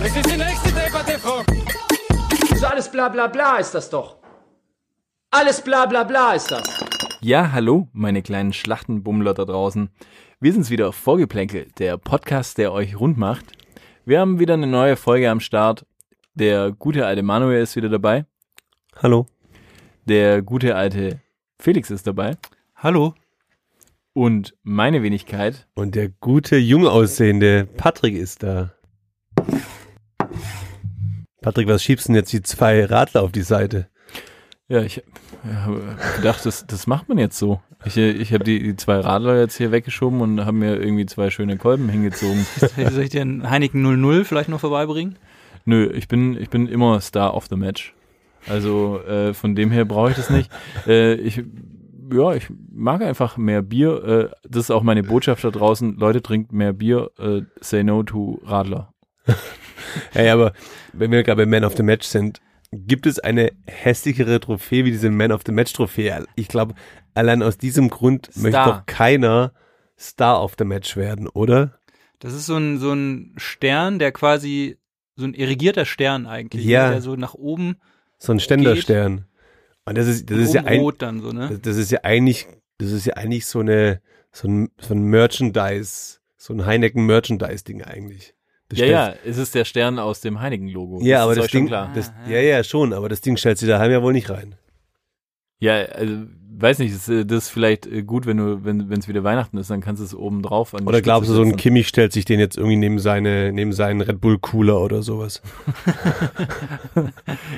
Das ist die nächste Debatte, Frau. So alles bla bla bla ist das doch. Alles bla bla bla ist das. Ja, hallo, meine kleinen Schlachtenbummler da draußen. Wir sind's wieder, Vorgeplänkel, der Podcast, der euch rund macht. Wir haben wieder eine neue Folge am Start. Der gute alte Manuel ist wieder dabei. Hallo. Der gute alte Felix ist dabei. Hallo. Und meine Wenigkeit. Und der gute, jung aussehende Patrick ist da. Patrick, was schiebst denn jetzt die zwei Radler auf die Seite? Ja, ich habe gedacht, das, das macht man jetzt so. Ich, ich habe die, die zwei Radler jetzt hier weggeschoben und habe mir irgendwie zwei schöne Kolben hingezogen. Soll ich dir einen Heineken 00 vielleicht noch vorbeibringen? Nö, ich bin, ich bin immer Star of the Match. Also äh, von dem her brauche ich das nicht. Äh, ich, ja, ich mag einfach mehr Bier. Äh, das ist auch meine Botschaft da draußen. Leute, trinkt mehr Bier. Äh, say no to Radler. Hey, aber wenn wir gerade bei Man of the Match sind, gibt es eine hässlichere Trophäe wie diese Man of the Match Trophäe? Ich glaube, allein aus diesem Grund möchte doch keiner Star of the Match werden, oder? Das ist so ein, so ein Stern, der quasi, so ein irrigierter Stern eigentlich, Ja. ne, der so nach oben, So ein Ständerstern. Und das ist, das ist ja ein, dann so, ne? Das, ist ja eigentlich, das ist ja eigentlich so eine, so ein, so ein Merchandise, so ein Heineken Merchandise-Ding eigentlich. Das Ja, ja, es ist der Stern aus dem Heineken-Logo. Ja, aber ist das euch schon Ding, klar. das, ja, ja, schon, aber das Ding stellt sie daheim ja wohl nicht rein. Ja, also, weiß nicht, das, äh, das ist vielleicht äh, gut, wenn du, wenn es wieder Weihnachten ist, dann kannst du es oben drauf an die Oder glaubst du, so ein. Kimmich stellt sich den jetzt irgendwie neben seine, neben seinen Red Bull Cooler oder sowas?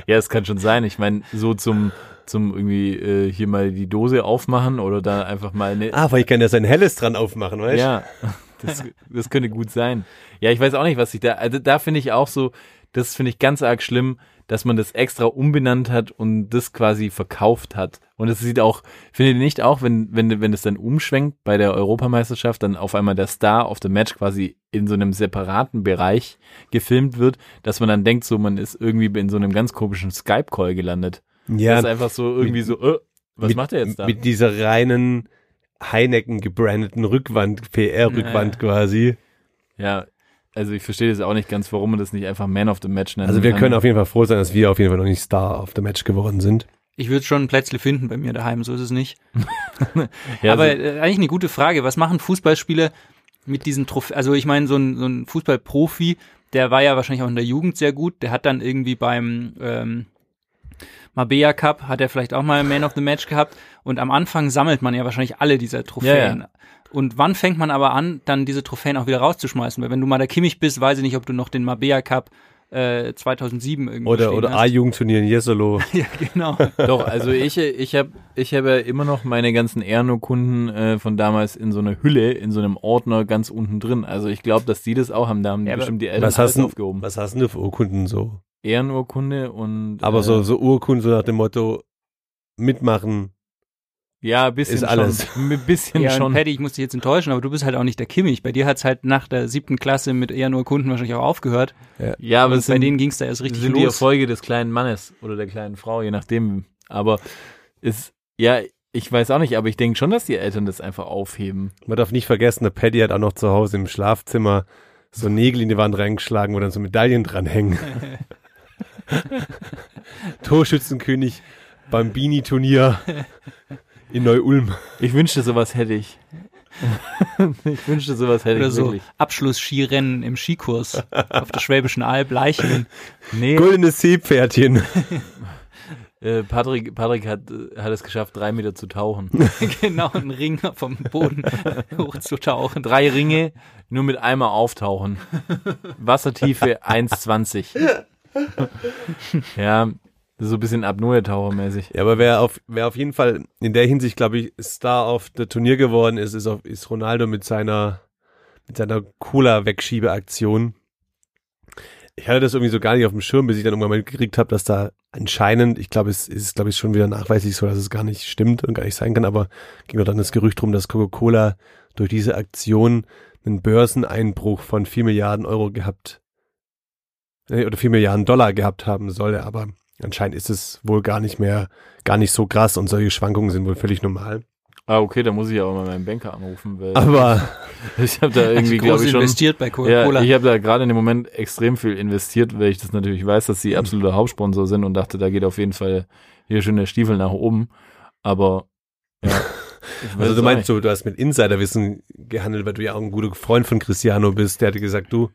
Ja, es kann schon sein. Ich meine, so zum, zum irgendwie äh, hier mal die Dose aufmachen oder da einfach mal eine. Ah, vielleicht kann der sein Helles dran aufmachen, weißt du? Ja, das, das könnte gut sein. Ja, ich weiß auch nicht, was ich da. Also da finde ich auch so, das finde ich ganz arg schlimm, dass man das extra umbenannt hat und das quasi verkauft hat. Und es sieht auch, findet ihr nicht auch, wenn, wenn, wenn es dann umschwenkt bei der Europameisterschaft, dann auf einmal der Star of the Match quasi in so einem separaten Bereich gefilmt wird, dass man dann denkt, so man ist irgendwie in so einem ganz komischen Skype-Call gelandet. Ja, das ist einfach so irgendwie so, äh, was mit, macht er jetzt da? Mit dieser reinen Heineken gebrandeten Rückwand, PR-Rückwand quasi. Ja, also ich verstehe das auch nicht ganz, warum man das nicht einfach Man of the Match nennt. Also wir können auf jeden Fall froh sein, dass wir auf jeden Fall noch nicht Star of the Match geworden sind. Ich würde schon ein Plätzle finden bei mir daheim, so ist es nicht. ja, Aber also, eigentlich eine gute Frage. Was machen Fußballspieler mit diesen Trophäen? Also ich meine, so ein, so ein Fußballprofi, der war ja wahrscheinlich auch in der Jugend sehr gut. Der hat dann irgendwie beim ähm, Mabea Cup, hat er vielleicht auch mal Man of the Match gehabt. Und am Anfang sammelt man ja wahrscheinlich alle dieser Trophäen. Ja, Und wann fängt man aber an, dann diese Trophäen auch wieder rauszuschmeißen? Weil wenn du mal der Kimmich bist, weiß ich nicht, ob du noch den Mabea Cup äh, 2007 irgendwie Oder, oder hast. A-Jugendturnier in Jesolo. Ja, genau. doch, also ich, ich habe ich hab ja immer noch meine ganzen Ehrenurkunden äh, von damals in so einer Hülle, in so einem Ordner ganz unten drin. Also ich glaube, dass die das auch haben. Da haben Ja, bestimmt die Eltern Was hast, du, aufgehoben. was hast du für Urkunden so? Ehrenurkunde und Aber äh, so, so Urkunden so nach dem Motto, mitmachen. ja, ein bisschen ist alles. schon. Ein bisschen Ja, schon. Paddy, ich muss dich jetzt enttäuschen, aber du bist halt auch nicht der Kimmich. Bei dir hat's halt nach der siebten Klasse mit eher nur Kunden wahrscheinlich auch aufgehört. Ja, aber und es bei sind, denen ging's da erst richtig sind die los. Erfolge des kleinen Mannes oder der kleinen Frau, je nachdem. Aber ist, ja, ich weiß auch nicht, aber ich denke schon, dass die Eltern das einfach aufheben. Man darf nicht vergessen, der Paddy hat auch noch zu Hause im Schlafzimmer so Nägel in die Wand reingeschlagen, wo dann so Medaillen dranhängen. Torschützenkönig Bambini-Turnier in Neu-Ulm. Ich wünschte, sowas hätte ich. ich wünschte, sowas hätte Oder ich so wirklich. Abschluss-Skirennen im Skikurs auf der Schwäbischen Alb, Leichen. Nee, Goldenes Seepferdchen. äh, Patrick, Patrick hat, hat es geschafft, drei Meter zu tauchen. genau, einen Ring vom Boden hochzutauchen. Drei Ringe, nur mit einmal auftauchen. Wassertiefe 1,20. ja, so ein bisschen Apnoe-Taucher-mäßig. Ja, aber wer auf, wer auf jeden Fall in der Hinsicht, glaube ich, Star auf der Turnier geworden ist, ist, auf, ist Ronaldo mit seiner, mit seiner Cola-Wegschiebeaktion. Ich hatte das irgendwie so gar nicht auf dem Schirm, bis ich dann irgendwann mal gekriegt habe, dass da anscheinend, ich glaube, es ist, glaube ich, schon wieder nachweislich so, dass es gar nicht stimmt und gar nicht sein kann, aber ging doch dann das Gerücht drum, dass Coca-Cola durch diese Aktion einen Börseneinbruch von 4 Milliarden Euro gehabt, oder 4 Milliarden Dollar gehabt haben solle, aber anscheinend ist es wohl gar nicht mehr, gar nicht so krass und solche Schwankungen sind wohl völlig normal. Ah, okay, da muss ich aber mal meinen Banker anrufen, weil Aber ich habe da irgendwie, Groß glaube ich, schon. investiert bei Ja, Coca-Cola. ich habe da gerade in dem Moment extrem viel investiert, weil ich das natürlich weiß, dass sie absoluter Hauptsponsor sind und dachte, da geht auf jeden Fall hier schön der Stiefel nach oben. Aber ja. also du meinst so, du hast mit Insiderwissen gehandelt, weil du ja auch ein guter Freund von Cristiano bist, der hatte gesagt, du,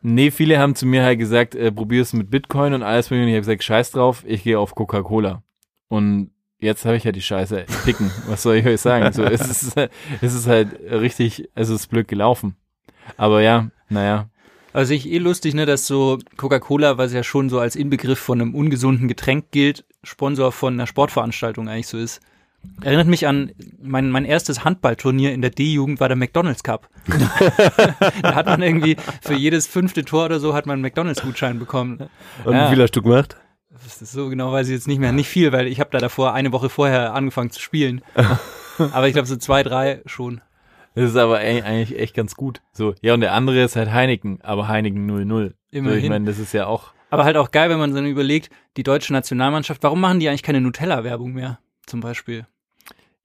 Nee, viele haben zu mir halt gesagt, äh, probier's mit Bitcoin und alles mögliche. Und ich habe gesagt, scheiß drauf, ich gehe auf Coca-Cola. Und jetzt habe ich ja die Scheiße picken. Was soll ich euch sagen? So, es ist, es ist halt richtig, es ist blöd gelaufen. Aber ja, naja. Also ich eh lustig, ne, dass so Coca-Cola, was ja schon so als Inbegriff von einem ungesunden Getränk gilt, Sponsor von einer Sportveranstaltung eigentlich so ist. Erinnert mich an mein, mein erstes Handballturnier in der D-Jugend war der McDonald's Cup. da hat man irgendwie für jedes fünfte Tor oder so hat man einen McDonald's-Gutschein bekommen. und Ja. wie viel hast du gemacht? Das ist so genau weiß ich jetzt nicht mehr. Nicht viel, weil ich habe da davor eine Woche vorher angefangen zu spielen. Aber ich glaube so zwei, drei schon. Das ist aber e- eigentlich echt ganz gut. So, ja, und der andere ist halt Heineken, aber Heineken 00. So, ich Immerhin. meine, das ist ja auch. Aber halt auch geil, wenn man dann überlegt, die deutsche Nationalmannschaft, warum machen die eigentlich keine Nutella-Werbung mehr? Zum Beispiel.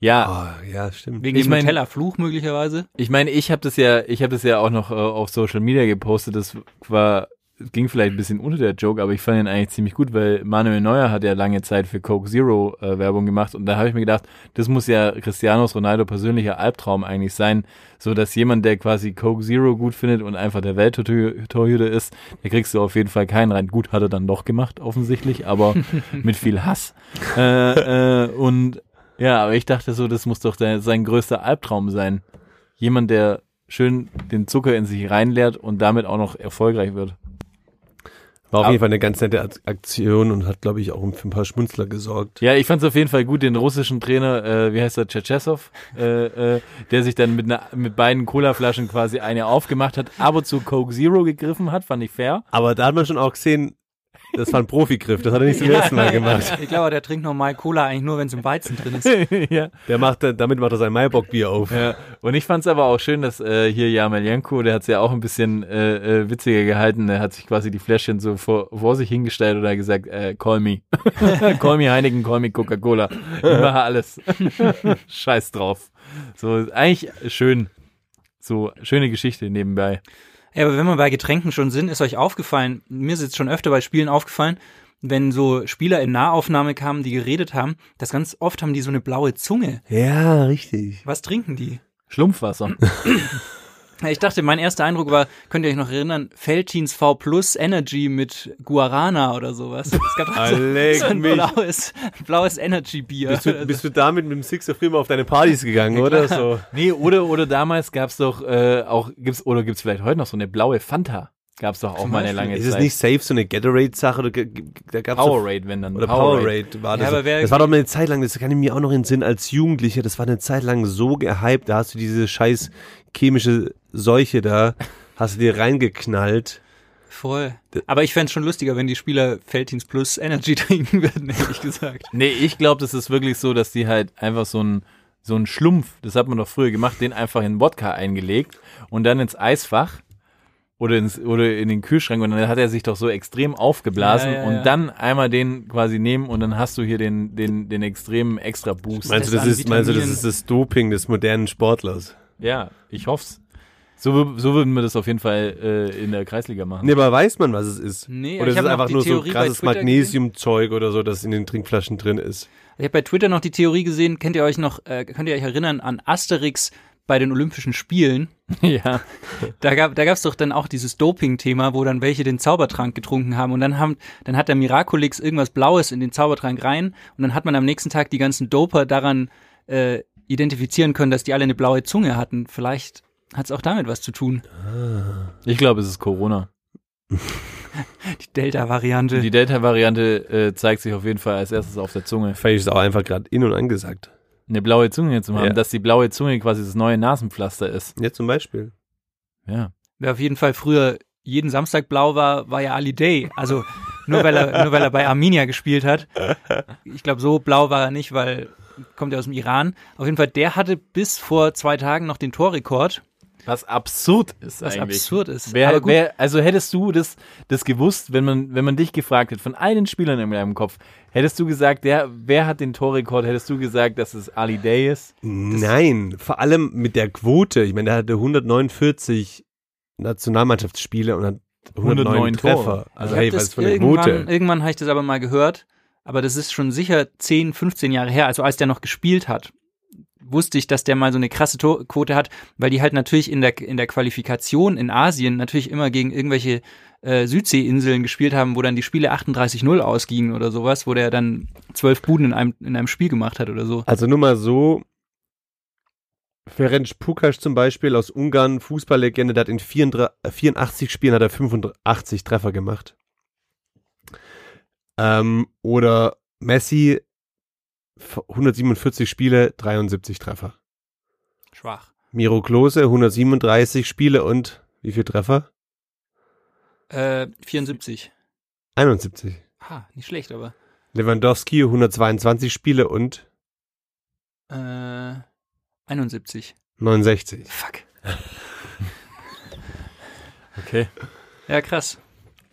Ja, Oh, ja, stimmt. Wegen Ich dem mein- Nutella-Fluch möglicherweise. ich meine, ich habe das ja, ich habe das ja auch noch äh, auf Social Media gepostet. Das war, ging vielleicht ein bisschen unter der Joke, aber ich fand ihn eigentlich ziemlich gut, weil Manuel Neuer hat ja lange Zeit für Coke Zero äh, Werbung gemacht und da habe ich mir gedacht, das muss ja Cristianos Ronaldo persönlicher Albtraum eigentlich sein, so dass jemand, der quasi Coke Zero gut findet und einfach der Welttorhüter ist, der kriegst du auf jeden Fall keinen rein. Gut, hat er dann doch gemacht, offensichtlich, aber mit viel Hass. Äh, äh, und ja, aber ich dachte so, das muss doch der, sein größter Albtraum sein. Jemand, der schön den Zucker in sich reinleert und damit auch noch erfolgreich wird. War auf jeden Fall eine ganz nette Ak- Aktion und hat, glaube ich, auch für ein paar Schmunzler gesorgt. Ja, ich fand es auf jeden Fall gut, den russischen Trainer, äh, wie heißt er, Tschetschesow, äh, äh, der sich dann mit, einer, mit beiden Colaflaschen quasi eine aufgemacht hat, aber zu Coke Zero gegriffen hat, fand ich fair. Aber da hat man schon auch gesehen, das war ein Profigriff, das hat er nicht zum ersten Mal gemacht. Ich glaube, der trinkt normal Cola eigentlich nur, wenn es im Weizen drin ist. ja. Der macht, damit macht er sein Maibock-Bier auf. Ja, und ich fand es aber auch schön, dass äh, hier Jameljenko, der hat es ja auch ein bisschen äh, äh, witziger gehalten, der hat sich quasi die Fläschchen so vor, vor sich hingestellt und hat gesagt, äh, call me. call me Heineken, call me Coca-Cola. Ich mache alles. Scheiß drauf. So, eigentlich schön. So, schöne Geschichte nebenbei. Ja, aber wenn wir bei Getränken schon sind, ist euch aufgefallen, mir ist jetzt schon öfter bei Spielen aufgefallen, wenn so Spieler in Nahaufnahme kamen, die geredet haben, dass ganz oft haben die so eine blaue Zunge. Ja, richtig. Was trinken die? Schlumpfwasser. Ja, Ich dachte, mein erster Eindruck war, könnt ihr euch noch erinnern, Feltins V Plus Energy mit Guarana oder sowas. Es gab doch so, ein mich. blaues, blaues Energy Bier. Bist du, bist du damit mit dem Sixer früher mal auf deine Partys gegangen, oder? So. nee, oder, oder damals gab's doch äh, auch, gibt's, oder gibt's vielleicht heute noch so eine blaue Fanta. Gab's doch auch mal eine lange Ist es Zeit. nicht safe so eine Gatorade-Sache? Da gab's Powerade, wenn dann. Oder Powerade war das. Ja, aber wer- das war doch mal eine Zeit lang, das kann ich mir auch noch in den Sinn als Jugendlicher, das war eine Zeit lang so gehypt, da hast du diese scheiß chemische Seuche da, hast du dir reingeknallt. Voll. Aber ich fänd's schon lustiger, wenn die Spieler Feltins Plus Energy trinken würden, ehrlich gesagt. Nee, ich glaube, das ist wirklich so, dass die halt einfach so ein so ein Schlumpf, das hat man doch früher gemacht, den einfach in Wodka eingelegt und dann ins Eisfach oder ins oder in den Kühlschrank und dann hat er sich doch so extrem aufgeblasen Ja, ja, und ja. dann einmal den quasi nehmen und dann hast du hier den den den extremen extra Boost. Meinst du, das ist, meinst du, das ist das Doping des modernen Sportlers? Ja, ich hoff's. So, so würden wir das auf jeden Fall äh, in der Kreisliga machen. Nee, aber weiß man, was es ist? Nee, oder ich ist es einfach nur so Theorie bei krasses Magnesiumzeug oder so, das in den Trinkflaschen drin ist? Ich habe bei Twitter noch die Theorie gesehen, kennt ihr euch noch, äh, könnt ihr euch erinnern an Asterix bei den Olympischen Spielen? ja. Da gab da gab's doch dann auch dieses Doping-Thema, wo dann welche den Zaubertrank getrunken haben und dann haben dann hat der Miraculix irgendwas Blaues in den Zaubertrank rein und dann hat man am nächsten Tag die ganzen Doper daran äh, identifizieren können, dass die alle eine blaue Zunge hatten. Vielleicht hat's auch damit was zu tun. Ich glaube, es ist Corona. Die Delta-Variante. Die Delta-Variante äh, zeigt sich auf jeden Fall als erstes auf der Zunge. Vielleicht ist es auch einfach gerade in- und angesagt. Eine blaue Zunge zu haben, Ja. dass die blaue Zunge quasi das neue Nasenpflaster ist. Ja, zum Beispiel. Ja. Wer auf jeden Fall früher jeden Samstag blau war, war ja Ali Day. Also nur weil er, nur weil er bei Arminia gespielt hat. Ich glaube, so blau war er nicht, weil kommt er aus dem Iran. Auf jeden Fall, der hatte bis vor zwei Tagen noch den Torrekord. Was absurd ist Was eigentlich. absurd ist. Wer, Aber gut. wer, also hättest du das, das gewusst, wenn man, wenn man dich gefragt hätte, von allen Spielern in deinem Kopf, hättest du gesagt, der, wer hat den Torrekord, hättest du gesagt, dass es Ali Day ist? Nein, vor allem mit der Quote. Ich meine, der hatte 149 Nationalmannschaftsspiele und hat 109 109 Treffer. Tore. Also Ich hey, was von der irgendwann, Quote? irgendwann habe ich das aber mal gehört, aber das ist schon sicher 10, 15 Jahre her, also als der noch gespielt hat, wusste ich, dass der mal so eine krasse Tor Quote hat, weil die halt natürlich in der, in der Qualifikation in Asien natürlich immer gegen irgendwelche äh, Südseeinseln gespielt haben, wo dann die Spiele 38-0 ausgingen oder sowas, wo der dann zwölf Buden in einem, in einem Spiel gemacht hat oder so. Also nur mal so, Ferenc Pukas zum Beispiel aus Ungarn, Fußballlegende, der hat in 34, äh, 84 Spielen hat er 85 Treffer gemacht. Ähm, oder Messi, 147 Spiele, 73 Treffer. Schwach. Miro Klose, 137 Spiele und wie viel Treffer? Äh, 74. 71. Ah, nicht schlecht, aber. Lewandowski, 122 Spiele und Äh, 71. 69. Fuck. Okay. Ja, krass.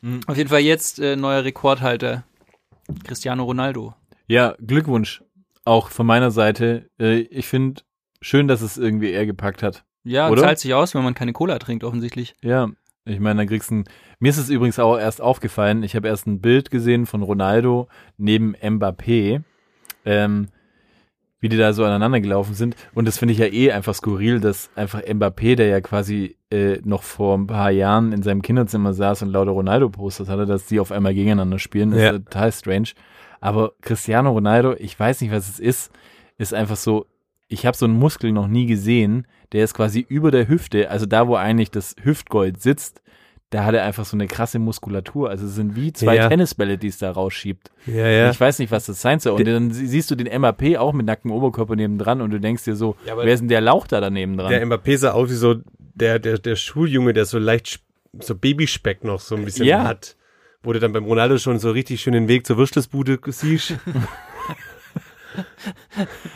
Mhm. Auf jeden Fall jetzt äh, neuer Rekordhalter. Cristiano Ronaldo. Ja, Glückwunsch. Auch von meiner Seite. Äh, ich finde schön, dass es irgendwie er gepackt hat. Ja, Oder? zahlt sich aus, wenn man keine Cola trinkt, offensichtlich. Ja, ich meine, dann kriegst du ein, Mir ist es übrigens auch erst aufgefallen, ich habe erst ein Bild gesehen von Ronaldo neben Mbappé, ähm, wie die da so aneinander gelaufen sind. Und das finde ich ja eh einfach skurril, dass einfach Mbappé, der ja quasi äh, noch vor ein paar Jahren in seinem Kinderzimmer saß und lauter Ronaldo-Posters hatte, dass die auf einmal gegeneinander spielen. Das Ja. ist total strange. Aber Cristiano Ronaldo, ich weiß nicht, was es ist, ist einfach so, ich habe so einen Muskel noch nie gesehen, der ist quasi über der Hüfte, also da, wo eigentlich das Hüftgold sitzt, da hat er einfach so eine krasse Muskulatur. Also es sind wie zwei Ja. Tennisbälle, die es da rausschiebt. Ja, ja. Ich weiß nicht, was das sein soll. Und dann sie- siehst du den MAP auch mit nacktem Oberkörper neben dran und du denkst dir so, Ja, wer ist denn der Lauch da daneben dran? Der Mbappé sah aus wie so der, der, der Schuljunge, der so leicht, so Babyspeck noch so ein bisschen Ja. hat. Wo du dann beim Ronaldo schon so richtig schön den Weg zur Würstelsbude siehst.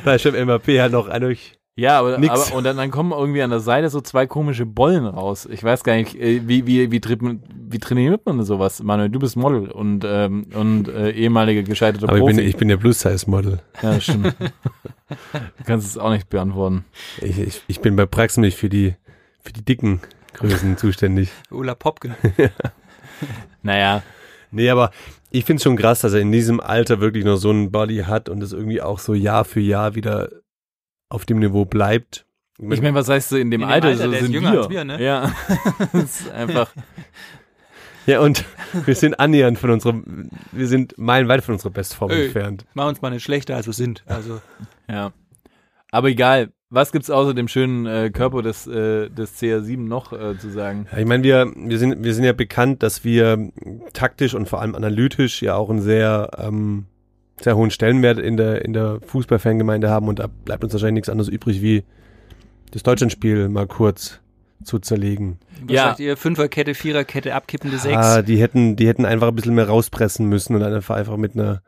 da ist schon Mbappé halt noch an euch. Ja, aber, aber und dann, dann kommen irgendwie an der Seite so zwei komische Bollen raus. Ich weiß gar nicht, äh, wie, wie, wie, tritt man, wie trainiert man sowas? Manuel, du bist Model und, ähm, und äh, ehemaliger gescheiterter Aber ich Profi. bin, ich bin der Plus-Size-Model. ja, stimmt. du kannst es auch nicht beantworten. Ich, ich, ich bin bei Praximilch für die, für die dicken Größen zuständig. Ulla Popke. Naja, Nee, aber ich find's schon krass, dass er in diesem Alter wirklich noch so einen Body hat und es irgendwie auch so Jahr für Jahr wieder auf dem Niveau bleibt. ich meine, was heißt du in dem In dem Alter, Alter, so der ist sind jünger wir. als wir, ne? Ja, das ist einfach, ja, und wir sind annähernd von unserem, wir sind meilenweit von unserer Bestform Ey. entfernt. Mach uns mal nicht schlechter, als wir sind. Also, ja. Aber egal, was gibt's außer dem schönen äh, Körper des, äh, des CR7 noch äh, zu sagen? Ja, ich meine, wir, wir sind, wir sind ja bekannt, dass wir taktisch und vor allem analytisch ja auch einen sehr, ähm, sehr hohen Stellenwert in der, in der Fußballfangemeinde haben und da bleibt uns wahrscheinlich nichts anderes übrig, wie das Deutschlandspiel mal kurz zu zerlegen. was Ja. sagt ihr? Fünferkette, Viererkette, abkippende Sechs. Ah, die hätten, die hätten einfach ein bisschen mehr rauspressen müssen und dann einfach, einfach mit einer,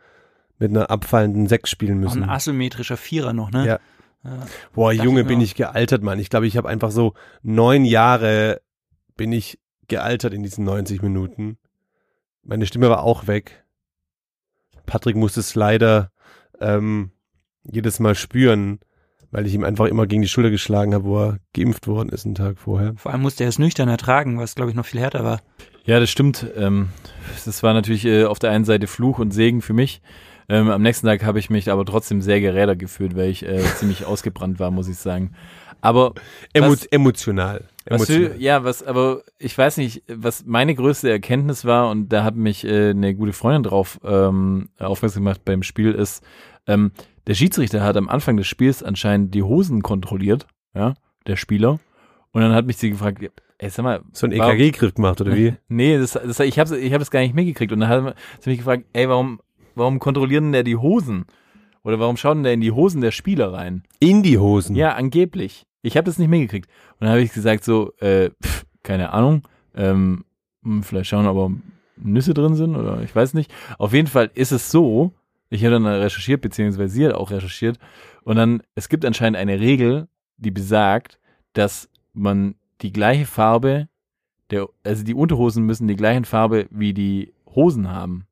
mit einer abfallenden Sechs spielen Noch ein müssen. asymmetrischer Vierer noch, ne? Ja. Ja. Boah, Junge, bin auch. ich gealtert, Mann. Ich glaube, ich habe einfach so neun Jahre bin ich gealtert in diesen 90 Minuten. Meine Stimme war auch weg. Patrick musste es leider ähm, jedes Mal spüren, weil ich ihm einfach immer gegen die Schulter geschlagen habe, wo er geimpft worden ist einen Tag vorher. Vor allem musste er es nüchtern ertragen, was, glaube ich, noch viel härter war. Ja, das stimmt. Ähm, das war natürlich äh, auf der einen Seite Fluch und Segen für mich. Ähm, am nächsten Tag habe ich mich aber trotzdem sehr gerädert gefühlt, weil ich äh, ziemlich ausgebrannt war, muss ich sagen. Aber Emo Was- emotional. was emotional. für, ja, was, aber ich weiß nicht, was meine größte Erkenntnis war und da hat mich äh, eine gute Freundin drauf ähm, aufmerksam gemacht beim Spiel ist, ähm, der Schiedsrichter hat am Anfang des Spiels anscheinend die Hosen kontrolliert, ja, der Spieler. Und dann hat mich sie gefragt, ey, sag mal, so ein EKG-Griff gemacht, oder wie? Nee, das, das, ich habe ich hab das gar nicht mitgekriegt. Und dann hat sie mich gefragt, ey, warum, warum kontrollieren denn der die Hosen? Oder warum schaut denn der in die Hosen der Spieler rein? In die Hosen. Ja, angeblich. Ich habe das nicht mitgekriegt. Und dann habe ich gesagt so, äh, pff, keine Ahnung, ähm, Hm, Vielleicht schauen, aber Nüsse drin sind oder ich weiß nicht. Auf jeden Fall ist es so, ich habe dann recherchiert, beziehungsweise sie hat auch recherchiert. Und dann, es gibt anscheinend eine Regel, die besagt, dass man die gleiche Farbe, der, also die Unterhosen müssen die gleiche Farbe wie die Hosen haben.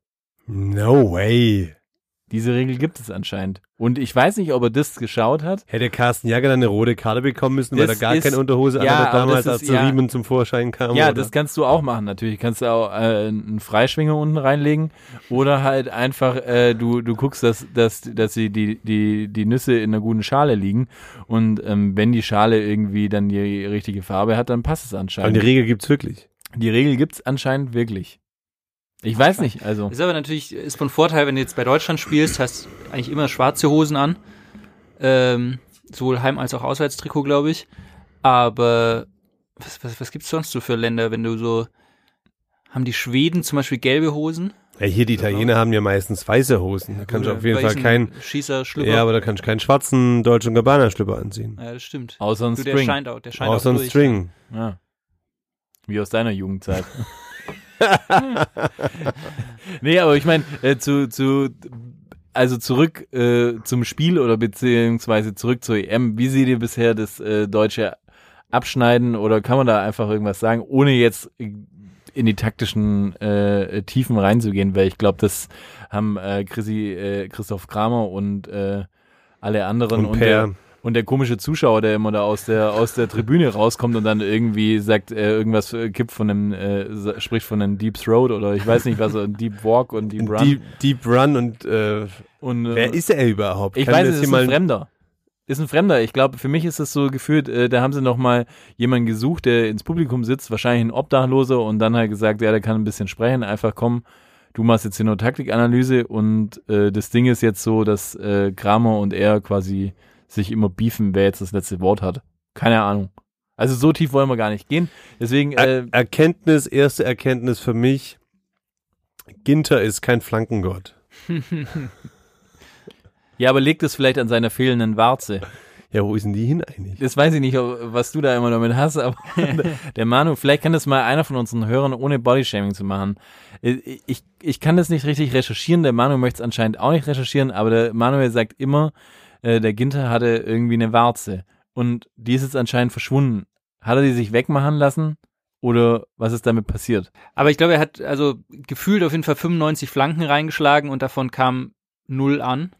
No way. Diese Regel gibt es anscheinend. Und ich weiß nicht, ob er das geschaut hat. Hätte Carsten Jagger dann eine rote Karte bekommen müssen, weil Das er gar ist- keine Unterhose ja, anhat, damals, als ja. Riemen zum Vorschein kam? Ja, oder? das kannst du auch machen natürlich. Kannst du auch äh, einen Freischwinger unten reinlegen oder halt einfach äh, du du guckst, dass dass dass sie die die die Nüsse in einer guten Schale liegen und ähm, wenn die Schale irgendwie dann die richtige Farbe hat, dann passt es anscheinend. die Regel gibt's wirklich. die Regel gibt's anscheinend wirklich. Ich weiß nicht, also Ist aber natürlich, ist von Vorteil, wenn du jetzt bei Deutschland spielst, hast eigentlich immer schwarze Hosen an. Ähm, sowohl Heim- als auch Auswärtstrikot, glaube ich. Aber was, was, was gibt's sonst so für Länder, wenn du so. Haben die Schweden zum Beispiel gelbe Hosen? Ja, hier, die Italiener haben ja meistens weiße Hosen. Da kannst du auf jeden Fall keinen, Schießer, Schlüpper. ja, aber da kannst du keinen schwarzen Deutsch- und Gabbana-Schlüpper anziehen. Ja, das stimmt. außer ein Du, der String. scheint auch, der scheint Außer ein. String. Ja. Wie aus deiner Jugendzeit. nee, aber ich meine, äh, zu, zu, also zurück äh, zum Spiel oder beziehungsweise zurück zur EM. Wie seht ihr bisher das äh, deutsche Abschneiden oder kann man da einfach irgendwas sagen, ohne jetzt in die taktischen äh, Tiefen reinzugehen, weil ich glaube, das haben äh, Chrissy, äh, Christoph Kramer und äh, alle anderen Und und, Per. der, und der komische Zuschauer, der immer da aus der aus der Tribüne rauskommt und dann irgendwie sagt, äh, irgendwas äh, kippt von einem, äh, spricht von einem Deep Throat oder ich weiß nicht was, ein Deep Walk und Deep Run. Deep, Deep Run und äh, und, äh, wer ist er überhaupt? ich Kann weiß, das es ist ein Fremder. Ist ein Fremder. Ich glaube, für mich ist es so gefühlt, äh, da haben sie noch mal jemanden gesucht, der ins Publikum sitzt, wahrscheinlich ein Obdachloser und dann halt gesagt, ja, der kann ein bisschen sprechen, einfach komm, du machst jetzt hier nur Taktikanalyse und äh, das Ding ist jetzt so, dass äh, Kramer und er quasi sich immer beefen, wer jetzt das letzte Wort hat. Keine Ahnung. Also so tief wollen wir gar nicht gehen. Deswegen, äh, Er Erkenntnis, erste Erkenntnis für mich. Ginter ist kein Flankengott. ja, aber legt es vielleicht an seiner fehlenden Warze. Ja, wo ist denn die hin eigentlich? Das weiß ich nicht, was du da immer damit hast, aber der Manu, vielleicht kann das mal einer von unseren Hörern ohne Bodyshaming zu machen. Ich, ich, ich kann das nicht richtig recherchieren, der Manu möchte es anscheinend auch nicht recherchieren, aber der Manuel sagt immer, äh, der Ginter hatte irgendwie eine Warze und die ist jetzt anscheinend verschwunden. Hat er die sich wegmachen lassen oder was ist damit passiert? Aber ich glaube, er hat also gefühlt auf jeden Fall 95 Flanken reingeschlagen und davon kam null an.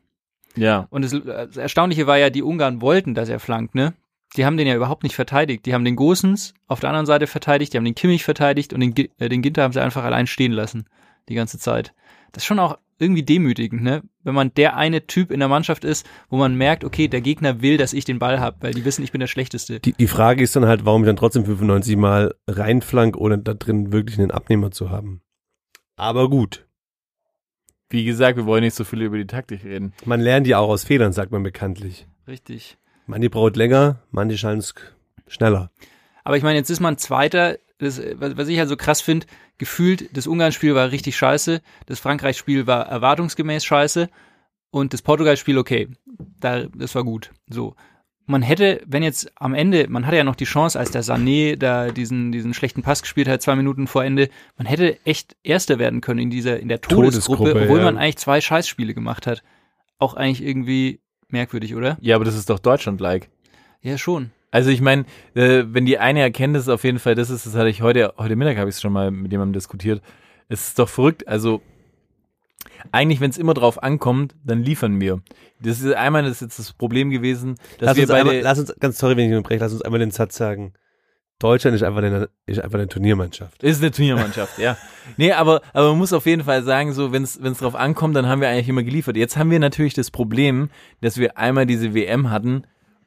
Ja, Und das, das Erstaunliche war ja, die Ungarn wollten, dass er flankt, ne? Die haben den ja überhaupt nicht verteidigt. Die haben den Gosens auf der anderen Seite verteidigt, die haben den Kimmich verteidigt und den, äh, den Ginter haben sie einfach allein stehen lassen. Die ganze Zeit. Das ist schon auch irgendwie demütigend, ne? Wenn man der eine Typ in der Mannschaft ist, wo man merkt, okay, der Gegner will, dass ich den Ball hab, weil die wissen, ich bin der Schlechteste. Die, die Frage ist dann halt, warum ich dann trotzdem 95 Mal reinflank, ohne da drin wirklich einen Abnehmer zu haben. Aber gut. wie gesagt, wir wollen nicht so viel über die Taktik reden. Man lernt ja auch aus Fehlern, sagt man bekanntlich. Richtig. Manche braucht länger, manche scheinen es schneller. Aber ich meine, jetzt ist man Zweiter. Das, was ich halt so krass finde, gefühlt, das Ungarn-Spiel war richtig scheiße, das Frankreich-Spiel war erwartungsgemäß scheiße und das Portugal-Spiel okay. Da, das war gut. So. Man hätte, wenn jetzt am Ende, man hatte ja noch die Chance, als der Sané da diesen, diesen schlechten Pass gespielt hat, zwei Minuten vor Ende, man hätte echt Erster werden können in dieser, in der Todesgruppe, Todesgruppe, obwohl ja. man eigentlich zwei Scheißspiele gemacht hat. Auch eigentlich irgendwie merkwürdig, oder? Ja, aber das ist doch Deutschland-like. Ja, schon. Also ich meine, äh, wenn die eine Erkenntnis auf jeden Fall das ist, das hatte ich heute, heute Mittag habe ich es schon mal mit jemandem diskutiert. Es ist doch verrückt, also eigentlich, wenn es immer drauf ankommt, dann liefern wir. Das ist einmal das ist jetzt das Problem gewesen, dass Lass wir uns, beide. einmal, lass uns, ganz sorry, wenn ich unterbreche, lass uns einmal den Satz sagen. Deutschland ist einfach eine, ist einfach eine Turniermannschaft. ist eine Turniermannschaft, ja. Nee, aber, aber man muss auf jeden Fall sagen, so, wenn es drauf ankommt, dann haben wir eigentlich immer geliefert. Jetzt haben wir natürlich das Problem, dass wir einmal diese WM hatten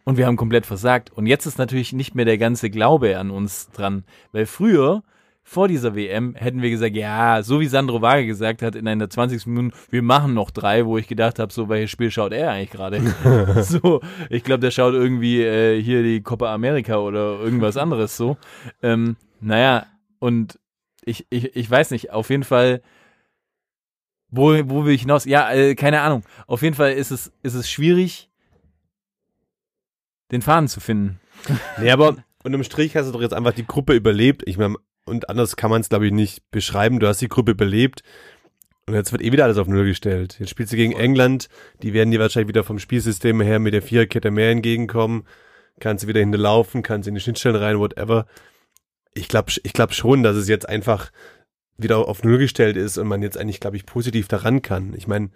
und wir haben komplett versagt. Und jetzt ist natürlich nicht mehr der ganze Glaube an uns dran. Weil früher, vor dieser WM, hätten wir gesagt, ja, so wie Sandro Wage gesagt hat in einer 20. Minute, wir machen noch drei, wo ich gedacht habe, so, welches Spiel schaut er eigentlich gerade? so, ich glaube, der schaut irgendwie äh, hier die Copa America oder irgendwas anderes so. Ähm, naja, und ich, ich, ich weiß nicht, auf jeden Fall, wo, wo will ich hinaus? Ja, äh, keine Ahnung. Auf jeden Fall ist es, ist es schwierig, den Faden zu finden. Nee, aber unterm Strich hast du doch jetzt einfach die Gruppe überlebt. Ich meine, und anders kann man es, glaube ich, nicht beschreiben. Du hast die Gruppe belebt und jetzt wird eh wieder alles auf Null gestellt. Jetzt spielst du gegen England, die werden dir wahrscheinlich wieder vom Spielsystem her mit der Viererkette mehr entgegenkommen. Kannst du wieder hinterlaufen, kannst in die Schnittstellen rein, whatever. Ich glaube ich glaub schon, dass es jetzt einfach wieder auf Null gestellt ist und man jetzt eigentlich, glaube ich, positiv daran kann. Ich meine,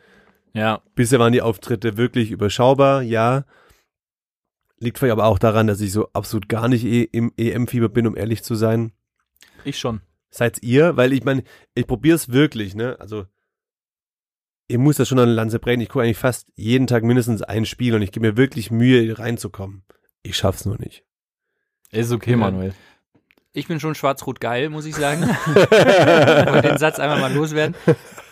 Ja, bisher waren die Auftritte wirklich überschaubar, ja. Liegt vielleicht aber auch daran, dass ich so absolut gar nicht eh im EM-Fieber bin, um ehrlich zu sein. ich schon. Seid ihr? Weil ich meine, ich probiere es wirklich, ne? Also, ihr muss das schon an eine Lanze brechen. Ich gucke eigentlich fast jeden Tag mindestens ein Spiel und ich gebe mir wirklich Mühe, reinzukommen. Ich schaff's nur nicht. Ist okay, Ja. Manuel. Ich bin schon schwarz-rot geil, muss ich sagen. Wollte den Satz einfach mal loswerden.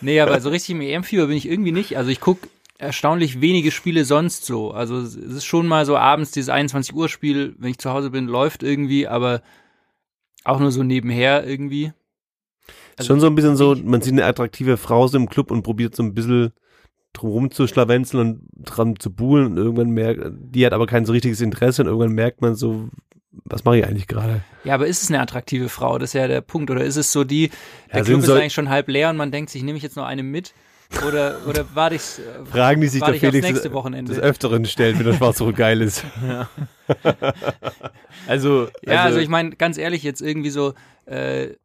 Nee, aber so richtig im EM-Fieber bin ich irgendwie nicht. Also ich gucke erstaunlich wenige Spiele sonst so. Also es ist schon mal so abends dieses 21 Uhr Spiel, wenn ich zu Hause bin, läuft irgendwie, aber auch nur so nebenher irgendwie. Also schon so ein bisschen so, man sieht eine attraktive Frau so im Club und probiert so ein bisschen drumrum zu schlawenzeln und dran zu buhlen und irgendwann merkt, die hat aber kein so richtiges Interesse und irgendwann merkt man so, was mache ich eigentlich gerade? Ja, aber ist es eine attraktive Frau? Das ist ja der Punkt. Oder ist es so die, der Ja, Club ist eigentlich schon halb leer und man denkt sich, nehme ich jetzt noch eine mit? Oder, oder warte ich, Fragen, die sich warte der Felix nächste des, Wochenende? des Öfteren stellt, wenn der Schwarz so geil ist. Also, Ja, also, ich meine, ganz ehrlich, jetzt irgendwie so äh,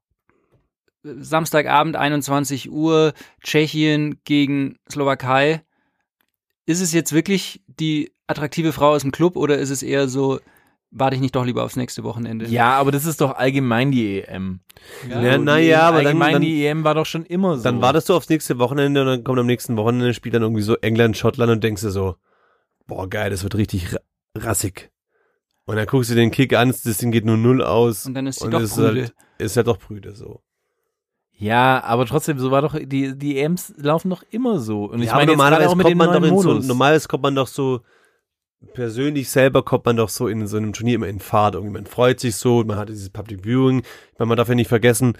Samstagabend 21 Uhr, Tschechien gegen Slowakei. Ist es jetzt wirklich die attraktive Frau aus dem Club oder ist es eher so, warte ich nicht doch lieber aufs nächste Wochenende? ja, aber das ist doch allgemein die EM. Ja. Ja, So, na ja, aber dann- allgemein dann- die EM war doch schon immer so. Dann wartest du aufs nächste Wochenende und dann kommt am nächsten Wochenende spielt dann irgendwie so England, Schottland und denkst dir so, boah geil, das wird richtig ra- rassig. Und dann guckst du den Kick an, das Ding geht nur null aus. Und dann ist sie und doch ist Brüde. halt, ist halt doch Brüde so. Ja, aber trotzdem, so war doch, die, die EMs laufen doch immer so. Und ich ja, meine normalerweise auch mit kommt dem man doch so, normales kommt man doch so, persönlich selber kommt man doch so in so einem Turnier immer in Fahrt. Irgendwie man freut sich so, man hat dieses Public Viewing. Ich meine, man darf ja nicht vergessen,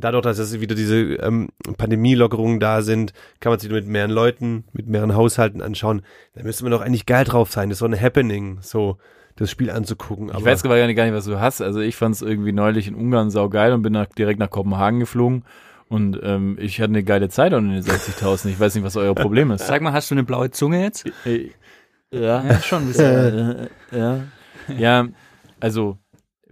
dadurch, dass jetzt wieder diese ähm, Pandemielockerungen da sind, kann man sich mit mehreren Leuten, mit mehreren Haushalten anschauen. Da müsste man doch eigentlich geil drauf sein. Das ist so ein Happening, so das Spiel anzugucken. ich weiß gar nicht, gar nicht, was du hast. Also ich fand es irgendwie neulich in Ungarn saugeil und bin nach, direkt nach Kopenhagen geflogen. Und ähm, ich hatte eine geile Zeit an den 60.000. Ich weiß nicht, was euer Problem ist. Sag mal, hast du eine blaue Zunge jetzt? Ja. Ja, schon ein bisschen. Ja. ja, also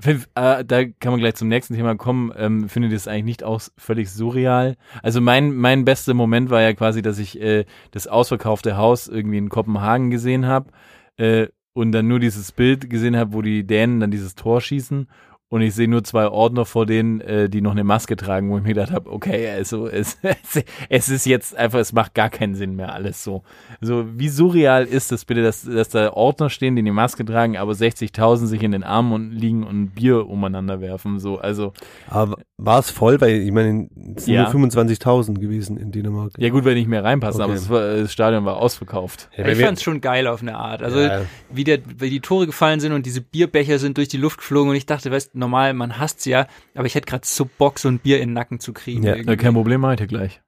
äh, da kann man gleich zum nächsten Thema kommen. Ähm, findet ihr das eigentlich nicht auch völlig surreal? Also mein mein bester Moment war ja quasi, dass ich äh, das ausverkaufte Haus irgendwie in Kopenhagen gesehen habe äh, und dann nur dieses Bild gesehen habe, wo die Dänen dann dieses Tor schießen. Und ich sehe nur zwei Ordner vor denen, äh, die noch eine Maske tragen, wo ich mir gedacht habe, okay, also es, es, es ist jetzt einfach, es macht gar keinen Sinn mehr alles so. So, wie surreal ist das bitte, dass, dass da Ordner stehen, die eine Maske tragen, aber 60.000 sich in den Armen und liegen und Bier umeinander werfen, so, also. aber war es voll, weil ich meine, es sind Ja. nur 25.000 gewesen in Dänemark. Ja gut, wenn nicht mehr reinpassen, aber Okay. es war, das Stadion war ausverkauft. Ja, ich wir- fand's schon geil auf eine Art. Also Ja. wie, der, wie die Tore gefallen sind und diese Bierbecher sind durch die Luft geflogen und ich dachte, weißt normal, man hasst's ja, aber ich hätte gerade so Bock, so ein Bier in den Nacken zu kriegen. Ja. irgendwie. Kein Problem, meinte gleich.